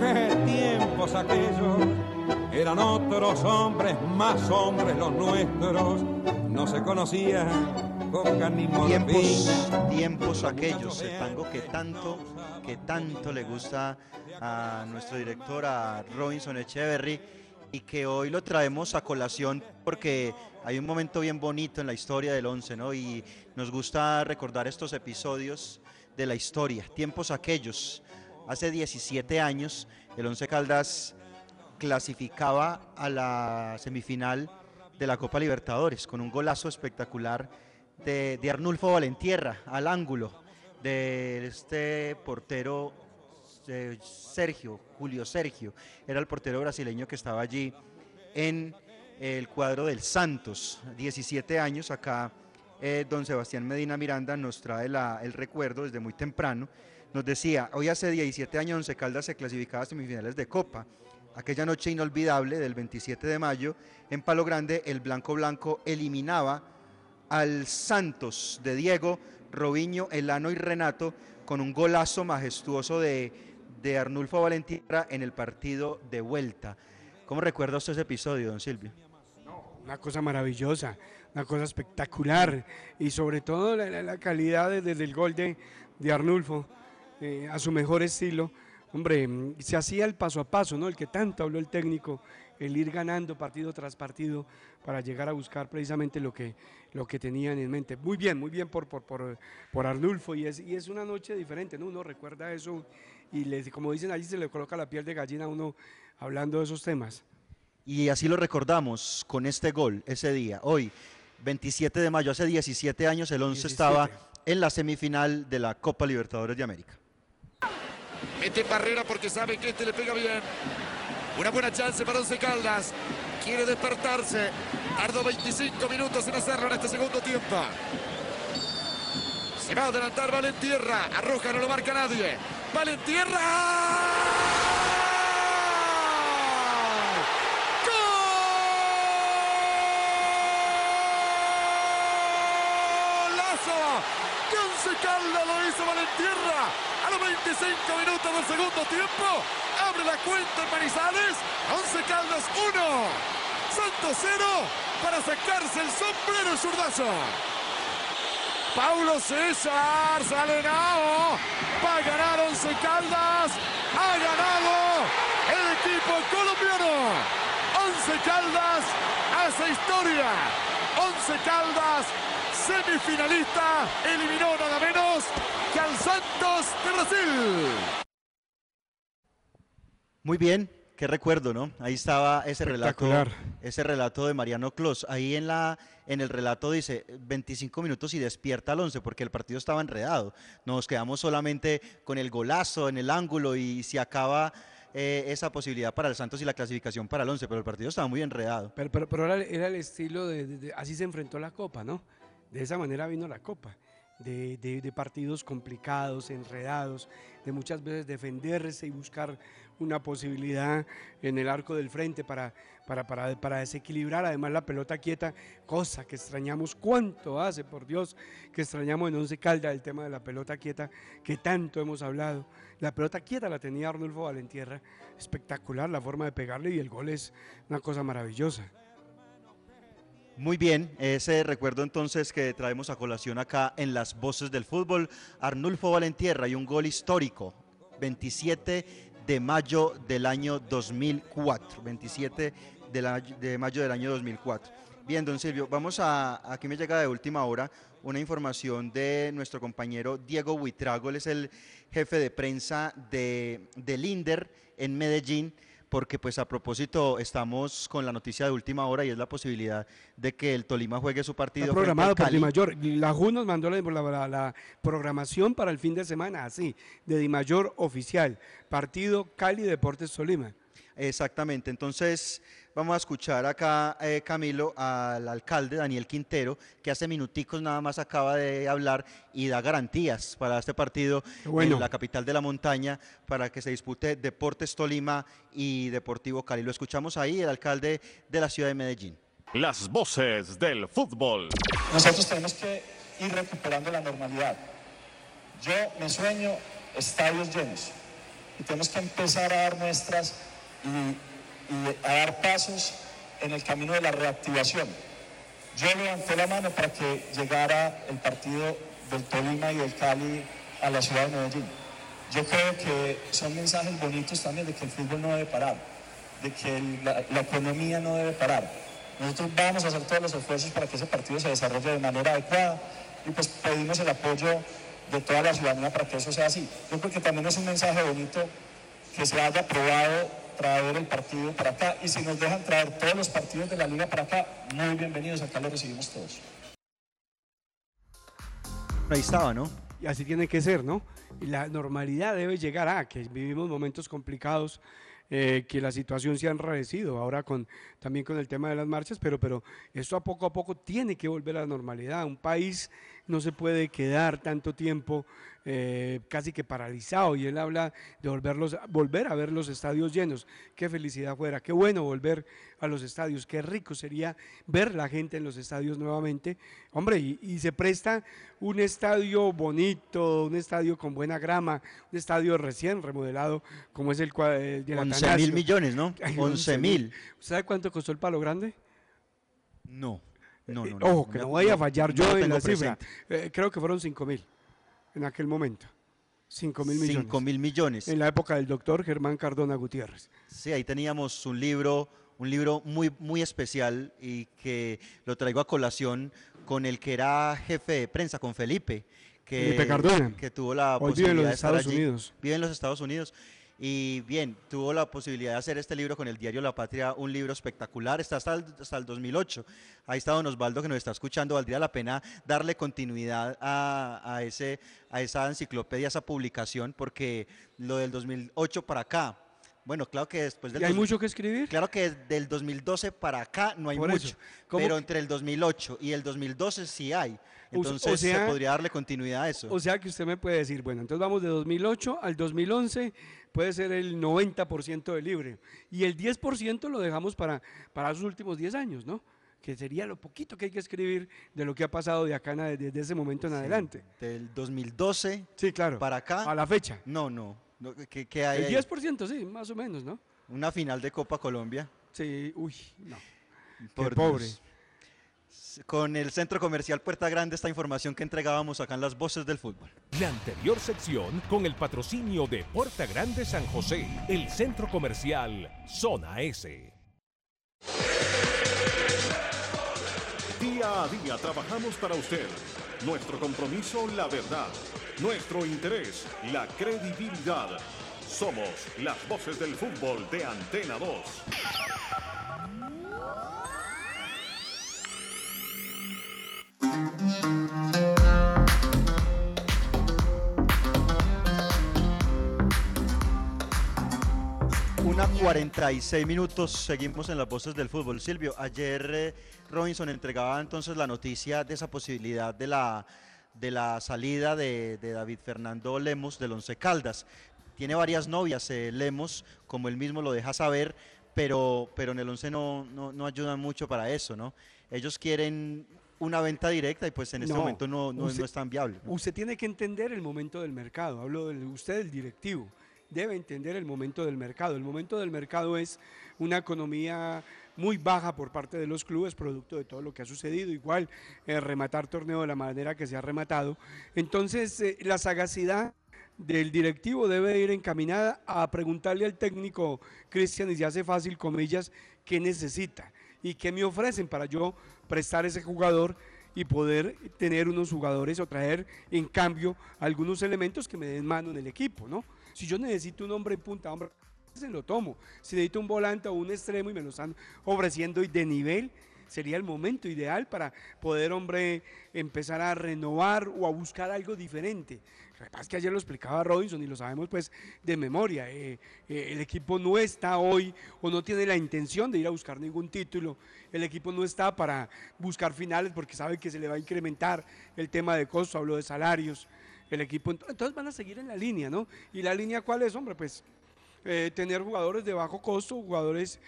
[SPEAKER 22] Qué tiempos aquellos? Eran otros hombres, más hombres los nuestros. No se conocían coca ni
[SPEAKER 8] Tiempos,
[SPEAKER 22] morfina.
[SPEAKER 8] tiempos aquellos, el tango que tanto, que tanto le gusta a nuestro director, a Robinson Echeverry, y que hoy lo traemos a colación porque hay un momento bien bonito en la historia del once, ¿no? Y nos gusta recordar estos episodios de la historia, tiempos aquellos. Hace 17 años, el Once Caldas clasificaba a la semifinal de la Copa Libertadores con un golazo espectacular de, Arnulfo Valentierra al ángulo de este portero eh, Sergio, Julio Sergio, era el portero brasileño que estaba allí en el cuadro del Santos, 17 años, acá eh, don Sebastián Medina Miranda nos trae el recuerdo desde muy temprano. Nos decía, hoy hace 17 años Once Caldas se clasificaba a semifinales de Copa. Aquella noche inolvidable del 27 de mayo, en Palo Grande, el Blanco Blanco eliminaba al Santos de Diego, Robinho, Elano y Renato con un golazo majestuoso de, de Arnulfo Valentierra en el partido de vuelta. ¿Cómo recuerda usted ese episodio, don Silvio?
[SPEAKER 9] Una cosa maravillosa, una cosa espectacular y sobre todo la, la- calidad de- desde el gol de, de Arnulfo eh, a su mejor estilo. Hombre, mm, se hacía el paso a paso, ¿no? El que tanto habló el técnico, el ir ganando partido tras partido para llegar a buscar precisamente lo que, lo que tenían en mente. Muy bien, muy bien por, por, por, por Arnulfo y es, y es una noche diferente, ¿no? Uno recuerda eso y les, como dicen allí se le coloca la piel de gallina a uno hablando de esos temas.
[SPEAKER 8] Y así lo recordamos con este gol ese día. Hoy, 27 de mayo, hace 17 años, el 11 estaba en la semifinal de la Copa Libertadores de América.
[SPEAKER 23] Mete barrera porque sabe que este le pega bien. Una buena chance para Once Caldas. Quiere despertarse. Tardó 25 minutos en hacerlo en este segundo tiempo. Se va a adelantar Valentierra. Arroja, no lo marca nadie. Valentierra. ¡Golazo! ¡Que Once Caldas lo hizo Valentierra! A los 25 minutos del segundo tiempo. Abre la cuenta en Manizales. Once Caldas 1. Santos 0 para sacarse el sombrero zurdazo. Paulo César sale Nao. Va a ganar Once Caldas. Ha ganado el equipo colombiano. Once Caldas hace historia. Once Caldas semifinalista eliminó nada menos que al Santos de Brasil.
[SPEAKER 8] Muy bien, qué recuerdo, ¿no? Ahí estaba ese relato, ese relato de Mariano Clos. Ahí en la en el relato dice 25 minutos y despierta al 11 porque el partido estaba enredado. Nos quedamos solamente con el golazo en el ángulo y se acaba eh, esa posibilidad para el Santos y la clasificación para el 11, pero el partido estaba muy enredado.
[SPEAKER 9] Pero, pero, pero era, era el estilo de, de- de- Así se enfrentó la Copa, ¿no? De esa manera vino la Copa. De, partidos complicados, enredados, de muchas veces defenderse y buscar una posibilidad en el arco del frente para, para, para, para desequilibrar además la pelota quieta, cosa que extrañamos cuánto hace, por Dios, que extrañamos en Once Calda el tema de la pelota quieta que tanto hemos hablado. La pelota quieta la tenía Arnulfo Valentierra, espectacular la forma de pegarle y el gol es una cosa maravillosa.
[SPEAKER 8] Muy bien, ese recuerdo entonces que traemos a colación acá en las voces del fútbol. Arnulfo Valentierra y un gol histórico, 27 de mayo del año 2004. 27 de, la- de mayo del año 2004. Bien, don Silvio, vamos a, aquí me llega de última hora una información de nuestro compañero Diego Huitrago, él es el jefe de prensa de, del INDER en Medellín porque pues a propósito estamos con la noticia de última hora y es la posibilidad de que el Tolima juegue su partido.
[SPEAKER 9] Está programado por. Dimayor. La JU nos mandó la, la- la programación para el fin de semana, así, de Dimayor oficial. Partido Cali Deportes Tolima.
[SPEAKER 8] Exactamente, entonces vamos a escuchar acá, eh, Camilo, al alcalde Daniel Quintero, que hace minuticos nada más acaba de hablar y da garantías para este partido
[SPEAKER 9] bueno.
[SPEAKER 8] en la capital de la montaña para que se dispute Deportes Tolima y Deportivo Cali. Lo escuchamos ahí, el alcalde de la ciudad de Medellín.
[SPEAKER 7] Las voces del fútbol.
[SPEAKER 24] Nosotros tenemos que ir recuperando la normalidad. Yo me sueño estadios llenos y tenemos que empezar a dar muestras y, a dar pasos en el camino de la reactivación. Yo levanté la mano para que llegara el partido del Tolima y del Cali a la ciudad de Medellín. Yo creo que son mensajes bonitos también de que el fútbol no debe parar, de que la, la economía no debe parar. Nosotros vamos a hacer todos los esfuerzos para que ese partido se desarrolle de manera adecuada y pues pedimos el apoyo de toda la ciudadanía para que eso sea así. Yo creo que también es un mensaje bonito que se haya aprobado traer el partido para acá y si nos dejan traer todos los partidos de la liga para acá, muy bienvenidos, acá los recibimos todos.
[SPEAKER 8] Ahí estaba, ¿no?
[SPEAKER 9] Y así tiene que ser, ¿no? Y la normalidad debe llegar a que vivimos momentos complicados eh, que la situación se ha enrarecido ahora con también con el tema de las marchas, pero, pero esto a poco a poco tiene que volver a la normalidad. Un país no se puede quedar tanto tiempo eh, casi que paralizado y él habla de volverlos, volver a ver los estadios llenos. Qué felicidad fuera, qué bueno volver a los estadios, qué rico sería ver la gente en los estadios nuevamente. Hombre, y, y se presta un estadio bonito, un estadio con buena grama, un estadio recién remodelado como es el, el de la
[SPEAKER 8] 11 mil millones, ¿no? 11 mil.
[SPEAKER 9] ¿Sabe cuánto costó el palo grande?
[SPEAKER 8] No, no, no.
[SPEAKER 9] Eh, Ojo, que no, vaya a fallar
[SPEAKER 8] no
[SPEAKER 9] yo en la cifra. Eh, creo que fueron 5 mil en aquel momento. 5 mil millones.
[SPEAKER 8] 5 mil millones.
[SPEAKER 9] En la época del doctor Germán Cardona Gutiérrez.
[SPEAKER 8] Sí, ahí teníamos un libro, un libro muy, muy especial y que lo traigo a colación con el que era jefe de prensa, con Felipe, que,
[SPEAKER 9] Felipe Cardona.
[SPEAKER 8] que tuvo la
[SPEAKER 9] Hoy vive en
[SPEAKER 8] posibilidad
[SPEAKER 9] los
[SPEAKER 8] de estar
[SPEAKER 9] Estados
[SPEAKER 8] allí.
[SPEAKER 9] Unidos.
[SPEAKER 8] Vive en los Estados Unidos. Y bien, tuvo la posibilidad de hacer este libro con el diario La Patria, un libro espectacular, está hasta el, hasta el 2008. Ahí está don Osvaldo que nos está escuchando, valdría la pena darle continuidad a, a ese, a esa enciclopedia, a esa publicación, porque lo del 2008 para acá, bueno, claro que después del...
[SPEAKER 9] ¿Y hay
[SPEAKER 8] dos-
[SPEAKER 9] mucho que escribir?
[SPEAKER 8] Claro que del 2012 para acá no hay
[SPEAKER 9] Por
[SPEAKER 8] mucho,
[SPEAKER 9] eso, ¿cómo
[SPEAKER 8] pero entre el 2008 y el 2012 sí hay.
[SPEAKER 9] O- o
[SPEAKER 8] Entonces
[SPEAKER 9] sea-
[SPEAKER 8] se podría darle continuidad a eso.
[SPEAKER 9] O sea que usted me puede decir, bueno, entonces vamos de 2008 al 2011, puede ser el 90% del libro. Y el 10% lo dejamos para, para los últimos 10 años, ¿no? Que sería lo poquito que hay que escribir de lo que ha pasado de acá desde ese momento en
[SPEAKER 8] Sí,
[SPEAKER 9] adelante.
[SPEAKER 8] Del 2012
[SPEAKER 9] sí, claro.
[SPEAKER 8] para acá.
[SPEAKER 9] A la fecha.
[SPEAKER 8] No, no. no, ¿Qué, qué hay
[SPEAKER 9] El
[SPEAKER 8] ahí?
[SPEAKER 9] 10%, sí, más o menos, ¿no?
[SPEAKER 8] Una final de Copa Colombia.
[SPEAKER 9] Sí, uy, no.
[SPEAKER 8] Por
[SPEAKER 9] Qué pobre.
[SPEAKER 8] Con el Centro Comercial Puerta Grande, esta información que entregábamos acá en las voces del fútbol.
[SPEAKER 17] La anterior sección con el patrocinio de Puerta Grande San José, el centro comercial Zona S.
[SPEAKER 7] Día a día trabajamos para usted. Nuestro compromiso, la verdad. Nuestro interés, la credibilidad. Somos las voces del fútbol de Antena 2.
[SPEAKER 8] Una 46 minutos, seguimos en las voces del fútbol. Silvio, ayer eh, Robinson entregaba entonces la noticia de esa posibilidad de la, de la salida de, de David Fernando Lemos del Once Caldas. Tiene varias novias eh, Lemos, como él mismo lo deja saber, pero, pero en el Once no, no, no ayudan mucho para eso, ¿no? Ellos quieren una venta directa y pues en este
[SPEAKER 9] No,
[SPEAKER 8] momento no, no,
[SPEAKER 9] usted-
[SPEAKER 8] no es tan viable.
[SPEAKER 9] Usted tiene que entender el momento del mercado. Hablo de usted, el directivo. Debe entender el momento del mercado. El momento del mercado es una economía muy baja por parte de los clubes, producto de todo lo que ha sucedido. Igual, eh, rematar torneo de la manera que se ha rematado. Entonces, eh, la sagacidad del directivo debe ir encaminada a preguntarle al técnico Cristian, y se hace fácil, comillas, qué necesita y qué me ofrecen para yo prestar ese jugador y poder tener unos jugadores o traer en cambio algunos elementos que me den mano en el equipo, ¿no? Si yo necesito un hombre en punta, hombre, se lo tomo. Si necesito un volante o un extremo y me lo están ofreciendo y de nivel, sería el momento ideal para poder, hombre, empezar a renovar o a buscar algo diferente. Lo que ayer lo explicaba Robinson y lo sabemos pues de memoria. eh, eh, el equipo no está hoy o no tiene la intención de ir a buscar ningún título. El equipo no está para buscar finales porque sabe que se le va a incrementar el tema de costo, hablo de salarios. El equipo, ent- entonces van a seguir en la línea, ¿no? ¿Y la línea cuál es, hombre? Pues eh, tener jugadores de bajo costo, jugadores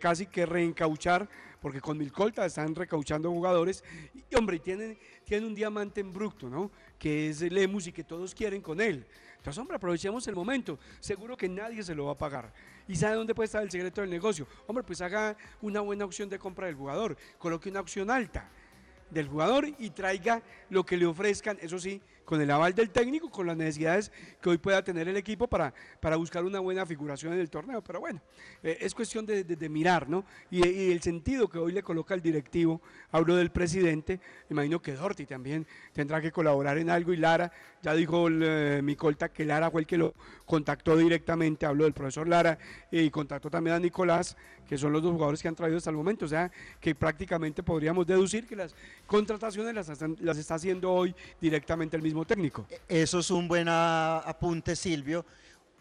[SPEAKER 9] casi que reencauchar, porque con Milcolta están recauchando jugadores, y hombre, tienen, un diamante en bruto, ¿no? Que es Lemus y que todos quieren con él. Entonces, hombre, aprovechemos el momento. Seguro que nadie se lo va a pagar. ¿Y sabe dónde puede estar el secreto del negocio? Hombre, pues haga una buena opción de compra del jugador, coloque una opción alta del jugador y traiga lo que le ofrezcan, eso sí, con el aval del técnico, con las necesidades que hoy pueda tener el equipo para, para buscar una buena figuración en el torneo. Pero bueno, eh, es cuestión de, de- mirar, ¿no? Y, el sentido que hoy le coloca el directivo, hablo del presidente, imagino que Dorti también tendrá que colaborar en algo y Lara, ya dijo el, eh, Micolta que Lara fue el que lo contactó directamente, hablo del profesor Lara y contactó también a Nicolás, que son los dos jugadores que han traído hasta el momento, o sea que prácticamente podríamos deducir que las contrataciones las, están- las está haciendo hoy directamente el mismo técnico.
[SPEAKER 8] Eso es un buen apunte, Silvio.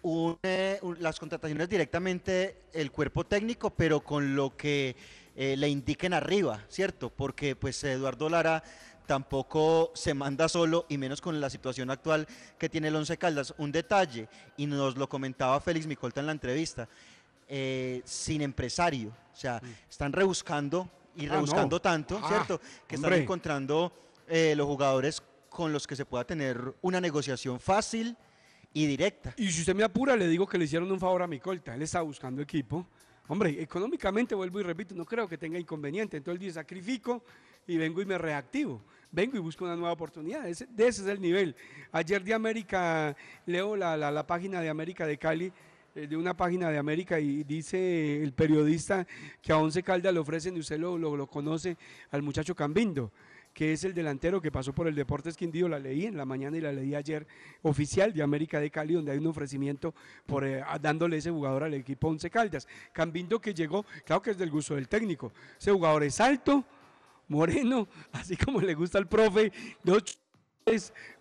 [SPEAKER 8] un, eh, un- las contrataciones directamente el cuerpo técnico, pero con lo que eh, le indiquen arriba, ¿cierto? Porque pues Eduardo Lara tampoco se manda solo y menos con la situación actual que tiene el Once Caldas. Un detalle, y nos lo comentaba Félix Micolta en la entrevista, eh, sin empresario, o sea, están rebuscando y
[SPEAKER 9] Ah,
[SPEAKER 8] rebuscando
[SPEAKER 9] no.
[SPEAKER 8] tanto,
[SPEAKER 9] Ah,
[SPEAKER 8] ¿cierto? Que están encontrando eh, los jugadores con los que se pueda tener una negociación fácil y directa.
[SPEAKER 9] Y si usted me apura, le digo que le hicieron un favor a mi colta. Él está buscando equipo. Hombre, económicamente, vuelvo y repito, no creo que tenga inconveniente. Entonces dice, sacrifico y vengo y me reactivo. Vengo y busco una nueva oportunidad. Ese- ese es el nivel. Ayer de América, leo la, la- la página de América de Cali, de una página de América, y dice el periodista que a Once Caldas le ofrecen, y usted lo, lo- conoce, al muchacho Cambindo que es el delantero que pasó por el Deportes Quindío, la leí en la mañana y la leí ayer, oficial de América de Cali, donde hay un ofrecimiento por eh, dándole ese jugador al equipo Once Caldas. Cambindo que llegó, claro que es del gusto del técnico, ese jugador es alto, moreno, así como le gusta al profe, de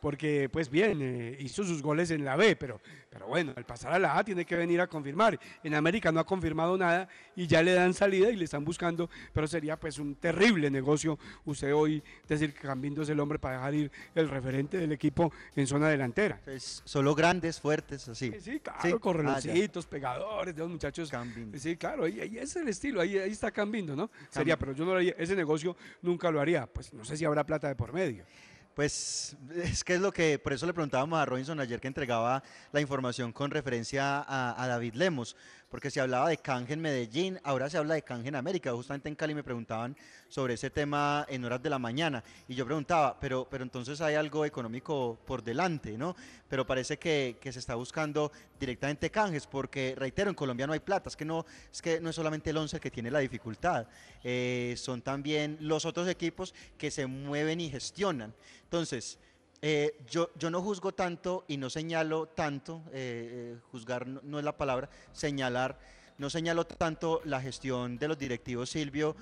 [SPEAKER 9] porque pues bien, eh, hizo sus goles en la B, pero, pero bueno, al pasar a la A tiene que venir a confirmar. En América no ha confirmado nada y ya le dan salida y le están buscando, pero sería pues un terrible negocio usted hoy decir que Cambindo es el hombre para dejar ir el referente del equipo en zona delantera.
[SPEAKER 8] Pues, solo grandes, fuertes, así.
[SPEAKER 9] Sí, claro,
[SPEAKER 8] Sí. Ah,
[SPEAKER 9] pegadores, de los muchachos. Sí, claro, ahí, ahí es el estilo, ahí, ahí está Cambindo, ¿no? Sería, pero yo no lo haría, ese negocio nunca lo haría, pues no sé si habrá plata de por medio.
[SPEAKER 8] Pues es que es lo que, por eso le preguntábamos a Robinson ayer que entregaba la información con referencia a, David Lemos, porque se hablaba de canje en Medellín, ahora se habla de canje en América, justamente en Cali me preguntaban sobre ese tema en horas de la mañana, y yo preguntaba, pero, pero entonces hay algo económico por delante, ¿no? Pero parece que, que se está buscando directamente canjes, porque reitero, en Colombia no hay plata, es que no es, que no es solamente el 11 el que tiene la dificultad, eh, son también los otros equipos que se mueven y gestionan. Entonces, eh, yo, yo no juzgo tanto y no señalo tanto, eh, eh, juzgar no, no es la palabra, señalar, no señalo tanto la gestión de los directivos Silvio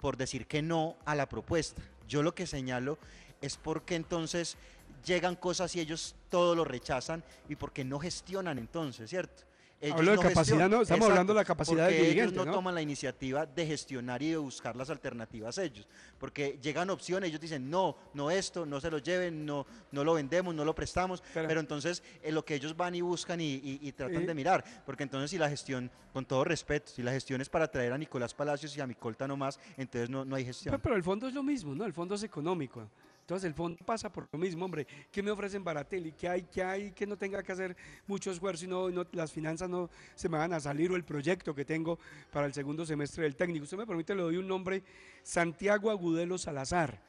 [SPEAKER 8] por decir que no a la propuesta. Yo lo que señalo es porque entonces llegan cosas y ellos todo lo rechazan y porque no gestionan entonces, ¿cierto?
[SPEAKER 9] Hablo de capacidad,
[SPEAKER 8] gestionan.
[SPEAKER 9] ¿no? Estamos hablando de la capacidad del dirigente,
[SPEAKER 8] ellos no,
[SPEAKER 9] ¿no?
[SPEAKER 8] toman la iniciativa de gestionar y de buscar las alternativas ellos, porque llegan opciones, ellos dicen, no, no esto, no se lo lleven, no, no lo vendemos, no lo prestamos, pero, entonces en lo que ellos van y buscan y, y- y tratan
[SPEAKER 9] Eh.
[SPEAKER 8] de mirar, porque entonces si la gestión, con todo respeto, si la gestión es para traer a Nicolás Palacios y a Micolta nomás, entonces no, no hay gestión.
[SPEAKER 9] Pero, pero el fondo es lo mismo, ¿no? El fondo es económico. Entonces el fondo pasa por lo mismo, hombre. ¿Qué me ofrecen Baratelli? ¿Qué hay? ¿Qué hay? Que no tenga que hacer mucho esfuerzo y no, las finanzas no se me van a salir o el proyecto que tengo para el segundo semestre del técnico. Usted me permite, le doy un nombre, Santiago Agudelo Salazar.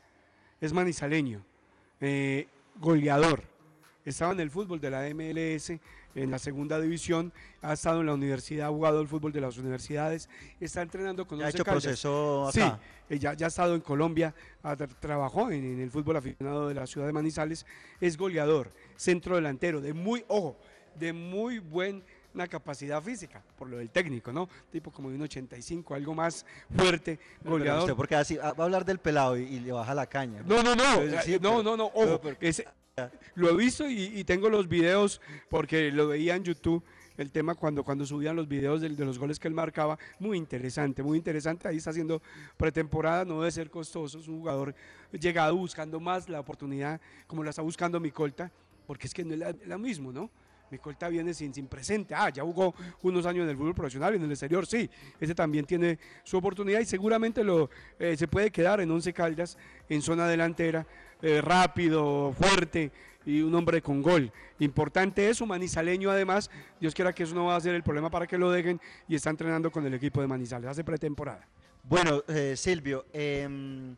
[SPEAKER 9] Es manizaleño, eh, goleador. Estaba en el fútbol de la MLS, en la segunda división, ha estado en la universidad, ha jugado el fútbol de las universidades, está entrenando con
[SPEAKER 8] Ya ha hecho proceso
[SPEAKER 9] Sí,
[SPEAKER 8] acá.
[SPEAKER 9] eh, ya, ya ha estado en Colombia, ha tra- trabajó en, en el fútbol aficionado de la ciudad de Manizales, es goleador, centro delantero, de muy, ojo, de muy buena capacidad física, por lo del técnico, ¿no? Tipo como de un 85, algo más fuerte,
[SPEAKER 8] Pero
[SPEAKER 9] goleador.
[SPEAKER 8] usted porque así, ah, va a hablar del pelado y, y le baja la caña.
[SPEAKER 9] No, no, no,
[SPEAKER 8] sí,
[SPEAKER 9] eh, no,
[SPEAKER 8] pero-
[SPEAKER 9] no, no,
[SPEAKER 8] pero
[SPEAKER 9] ojo,
[SPEAKER 8] porque-
[SPEAKER 9] ese- lo he visto y, tengo los videos porque lo veía en YouTube. El tema cuando, cuando subían los videos de, los goles que él marcaba, muy interesante, muy interesante. Ahí está haciendo pretemporada, no debe ser costoso. Es un jugador llegado buscando más la oportunidad, como la está buscando Micolta, porque es que no es la- lo mismo, ¿no? Micolta viene sin, sin presente. Ah, ya jugó unos años en el fútbol profesional y en el exterior, sí. Ese también tiene su oportunidad y seguramente lo, eh, se puede quedar en Once Caldas, en zona delantera, eh, rápido, fuerte y un hombre con gol. Importante eso, manizaleño además. Dios quiera que eso no va a ser el problema para que lo dejen y está entrenando con el equipo de Manizales. Hace pretemporada.
[SPEAKER 8] Bueno, eh, Silvio, em,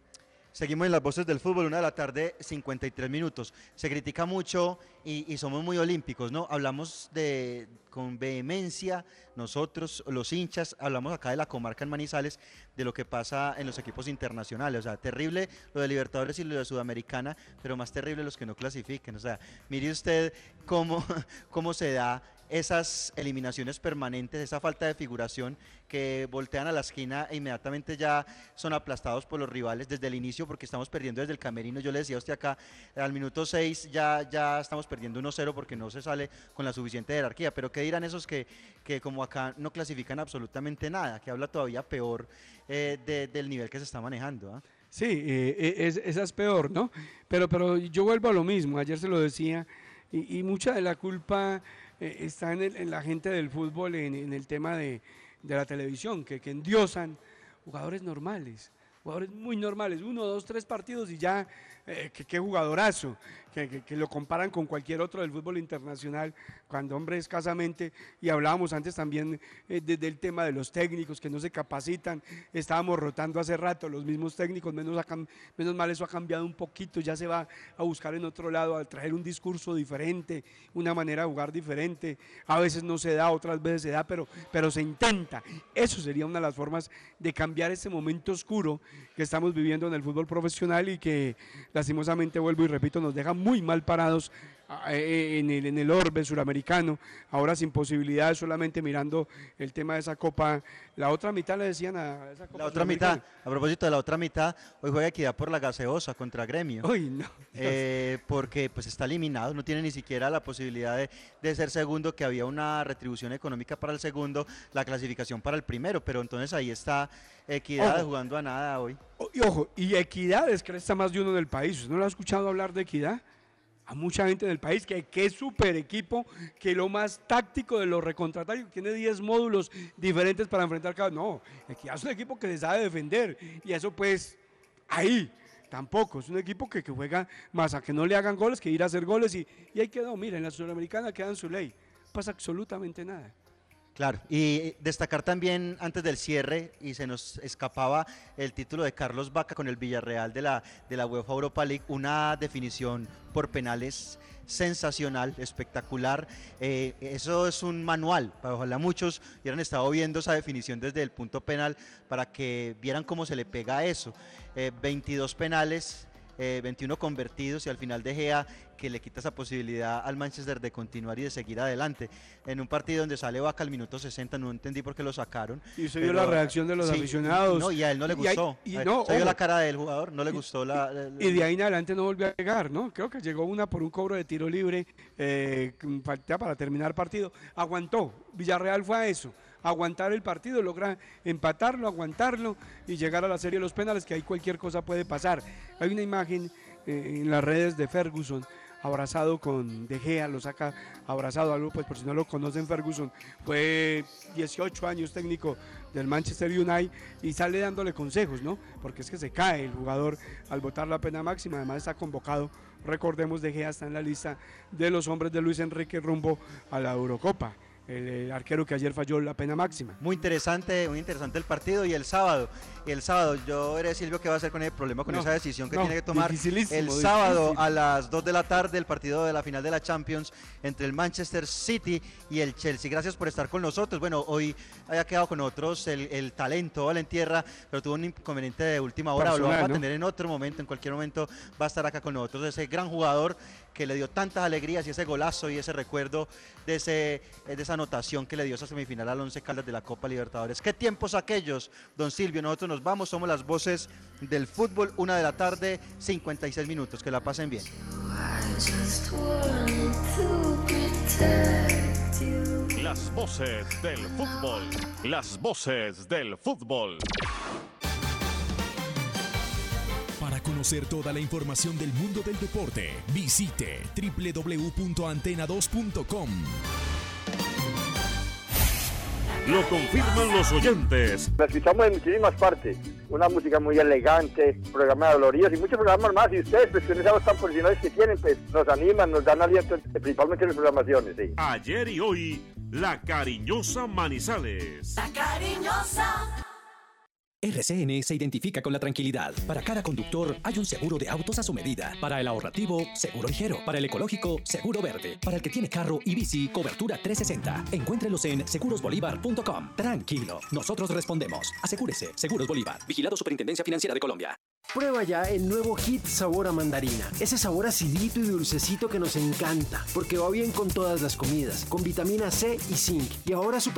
[SPEAKER 8] seguimos en las voces del fútbol, una de la tarde, 53 minutos. Se critica mucho y, y somos muy olímpicos, ¿no? Hablamos de con vehemencia, nosotros, los hinchas, hablamos acá de la comarca en Manizales, de lo que pasa en los equipos internacionales. O sea, terrible lo de Libertadores y lo de Sudamericana, pero más terrible los que no clasifiquen. O sea, mire usted cómo, cómo se da esas eliminaciones permanentes, esa falta de figuración que voltean a la esquina e inmediatamente ya son aplastados por los rivales desde el inicio porque estamos perdiendo desde el camerino. Yo le decía a usted acá, al minuto 6 ya, ya estamos perdiendo 1-0 porque no se sale con la suficiente jerarquía. Pero ¿qué dirán esos que, que como acá no clasifican absolutamente nada? Que habla todavía peor eh, de- del nivel que se está manejando. ¿ah?
[SPEAKER 9] Sí, eh, eh, es- esa es peor, ¿no? Pero, pero yo vuelvo a lo mismo, ayer se lo decía, y, y mucha de la culpa eh, está en, el- la gente del fútbol, en, el tema de, de la televisión, que, que endiosan jugadores normales, jugadores muy normales, uno, dos, tres partidos y ya, eh, qué jugadorazo, que, lo comparan con cualquier otro del fútbol internacional, cuando hombre escasamente, y hablábamos antes también eh, de- del tema de los técnicos que no se capacitan, estábamos rotando hace rato los mismos técnicos, menos, mal eso ha cambiado un poquito, ya se va a buscar en otro lado, a traer un discurso diferente, una manera de jugar diferente, a veces no se da, otras veces se da, pero, pero se intenta. Eso sería una de las formas de cambiar este momento oscuro que estamos viviendo en el fútbol profesional y que lastimosamente, vuelvo y repito, nos deja muy mal parados en el, en el orbe suramericano, ahora sin posibilidades, solamente mirando el tema de esa copa. La otra mitad le decían a esa copa
[SPEAKER 8] La otra mitad, a propósito de la otra mitad, hoy juega Equidad por la gaseosa contra Gremio.
[SPEAKER 9] Uy, no.
[SPEAKER 8] Eh, porque pues está eliminado, no tiene ni siquiera la posibilidad de, de ser segundo, que había una retribución económica para el segundo, la clasificación para el primero, pero entonces ahí está Equidad
[SPEAKER 9] Ojo.
[SPEAKER 8] jugando a nada hoy.
[SPEAKER 9] Y ojo, y equidad es que está más de uno en el país. ¿Usted no lo ha escuchado hablar de equidad? A mucha gente en el país que, es súper equipo, que lo más táctico de los recontratarios, tiene 10 módulos diferentes para enfrentar cada. No, equidad es un equipo que se sabe defender. Y eso, pues, ahí tampoco. Es un equipo que, juega más a que no le hagan goles que ir a hacer goles. Y, y ahí quedó. Mira, en la Sudamericana queda en su ley. Pasa absolutamente nada.
[SPEAKER 8] Claro, y destacar también antes del cierre, y se nos escapaba el título de Carlos Vaca con el Villarreal de la, de la UEFA Europa League, una definición por penales sensacional, espectacular. Eh, eso es un manual, para ojalá muchos hubieran estado viendo esa definición desde el punto penal para que vieran cómo se le pega a eso. Eh, 22 penales. Eh, 21 convertidos y al final de Gea que le quita esa posibilidad al Manchester de continuar y de seguir adelante. En un partido donde sale Vaca al minuto 60, no entendí por qué lo sacaron.
[SPEAKER 9] Y se vio la reacción de los
[SPEAKER 8] sí,
[SPEAKER 9] aficionados.
[SPEAKER 8] No, y a él no le
[SPEAKER 9] Y hay-
[SPEAKER 8] gustó.
[SPEAKER 9] y no,
[SPEAKER 8] se vio la cara del jugador, no le gustó la... la-
[SPEAKER 9] Y de ahí en adelante no volvió a llegar, ¿no? Creo que llegó una por un cobro de tiro libre, eh, para terminar partido. Aguantó. Villarreal fue a eso. Aguantar el partido, logra empatarlo, aguantarlo y llegar a la serie de los penales, que ahí cualquier cosa puede pasar. Hay una imagen eh, en las redes de Ferguson abrazado con De Gea, lo saca abrazado, algo pues por si no lo conocen, Ferguson fue 18 años técnico del Manchester United y sale dándole consejos, ¿no? Porque es que se cae el jugador al votar la pena máxima, además está convocado, recordemos De Gea está en la lista de los hombres de Luis Enrique rumbo a la Eurocopa, el, el arquero que ayer falló la pena máxima.
[SPEAKER 8] Muy interesante, muy interesante el partido y el sábado. El sábado, yo veré Silvio qué va a hacer con el problema, con
[SPEAKER 9] No,
[SPEAKER 8] esa decisión que
[SPEAKER 9] no,
[SPEAKER 8] tiene que tomar el sábado
[SPEAKER 9] difícil.
[SPEAKER 8] a las 2 de la tarde, el partido de la final de la Champions entre el Manchester City y el Chelsea. Gracias por estar con nosotros. Bueno, hoy haya quedado con nosotros el, el talento Valentierra, pero tuvo un inconveniente de última hora. lo
[SPEAKER 9] Personal,
[SPEAKER 8] vamos a
[SPEAKER 9] ¿no?
[SPEAKER 8] tener en otro momento, en cualquier momento va a estar acá con nosotros. Ese gran jugador que le dio tantas alegrías y ese golazo y ese recuerdo de, ese, de esa anotación que le dio esa semifinal al Once Caldas de la Copa Libertadores. ¿Qué tiempos aquellos, don Silvio? Nosotros nos vamos, somos las voces del fútbol, una de la tarde, 56 minutos. Que la pasen bien.
[SPEAKER 7] Las voces del fútbol. Las voces del fútbol.
[SPEAKER 1] Conocer toda la información del mundo del deporte, visite www.antena2.com.
[SPEAKER 7] Lo confirman los oyentes.
[SPEAKER 25] La escuchamos en muchísimas partes. Una música muy elegante, programa de doloridos y muchos programas más. Y ustedes, pues con esas voz tan profesionales que tienen, pues nos animan, nos dan aliento, principalmente en las programaciones. Sí.
[SPEAKER 7] Ayer y hoy, la cariñosa Manizales.
[SPEAKER 21] La cariñosa.
[SPEAKER 26] RCN se identifica con la tranquilidad. Para cada conductor hay un seguro de autos a su medida. Para el ahorrativo, seguro ligero. Para el ecológico, seguro verde. Para el que tiene carro y bici, cobertura 360. Encuéntrelos en segurosbolívar.com. Tranquilo, nosotros respondemos. Asegúrese, Seguros Bolívar. Vigilado Superintendencia Financiera de Colombia.
[SPEAKER 27] Prueba ya el nuevo Hit Sabor a Mandarina. Ese sabor acidito y dulcecito que nos encanta, porque va bien con todas las comidas, con vitamina C y zinc. Y ahora su presentación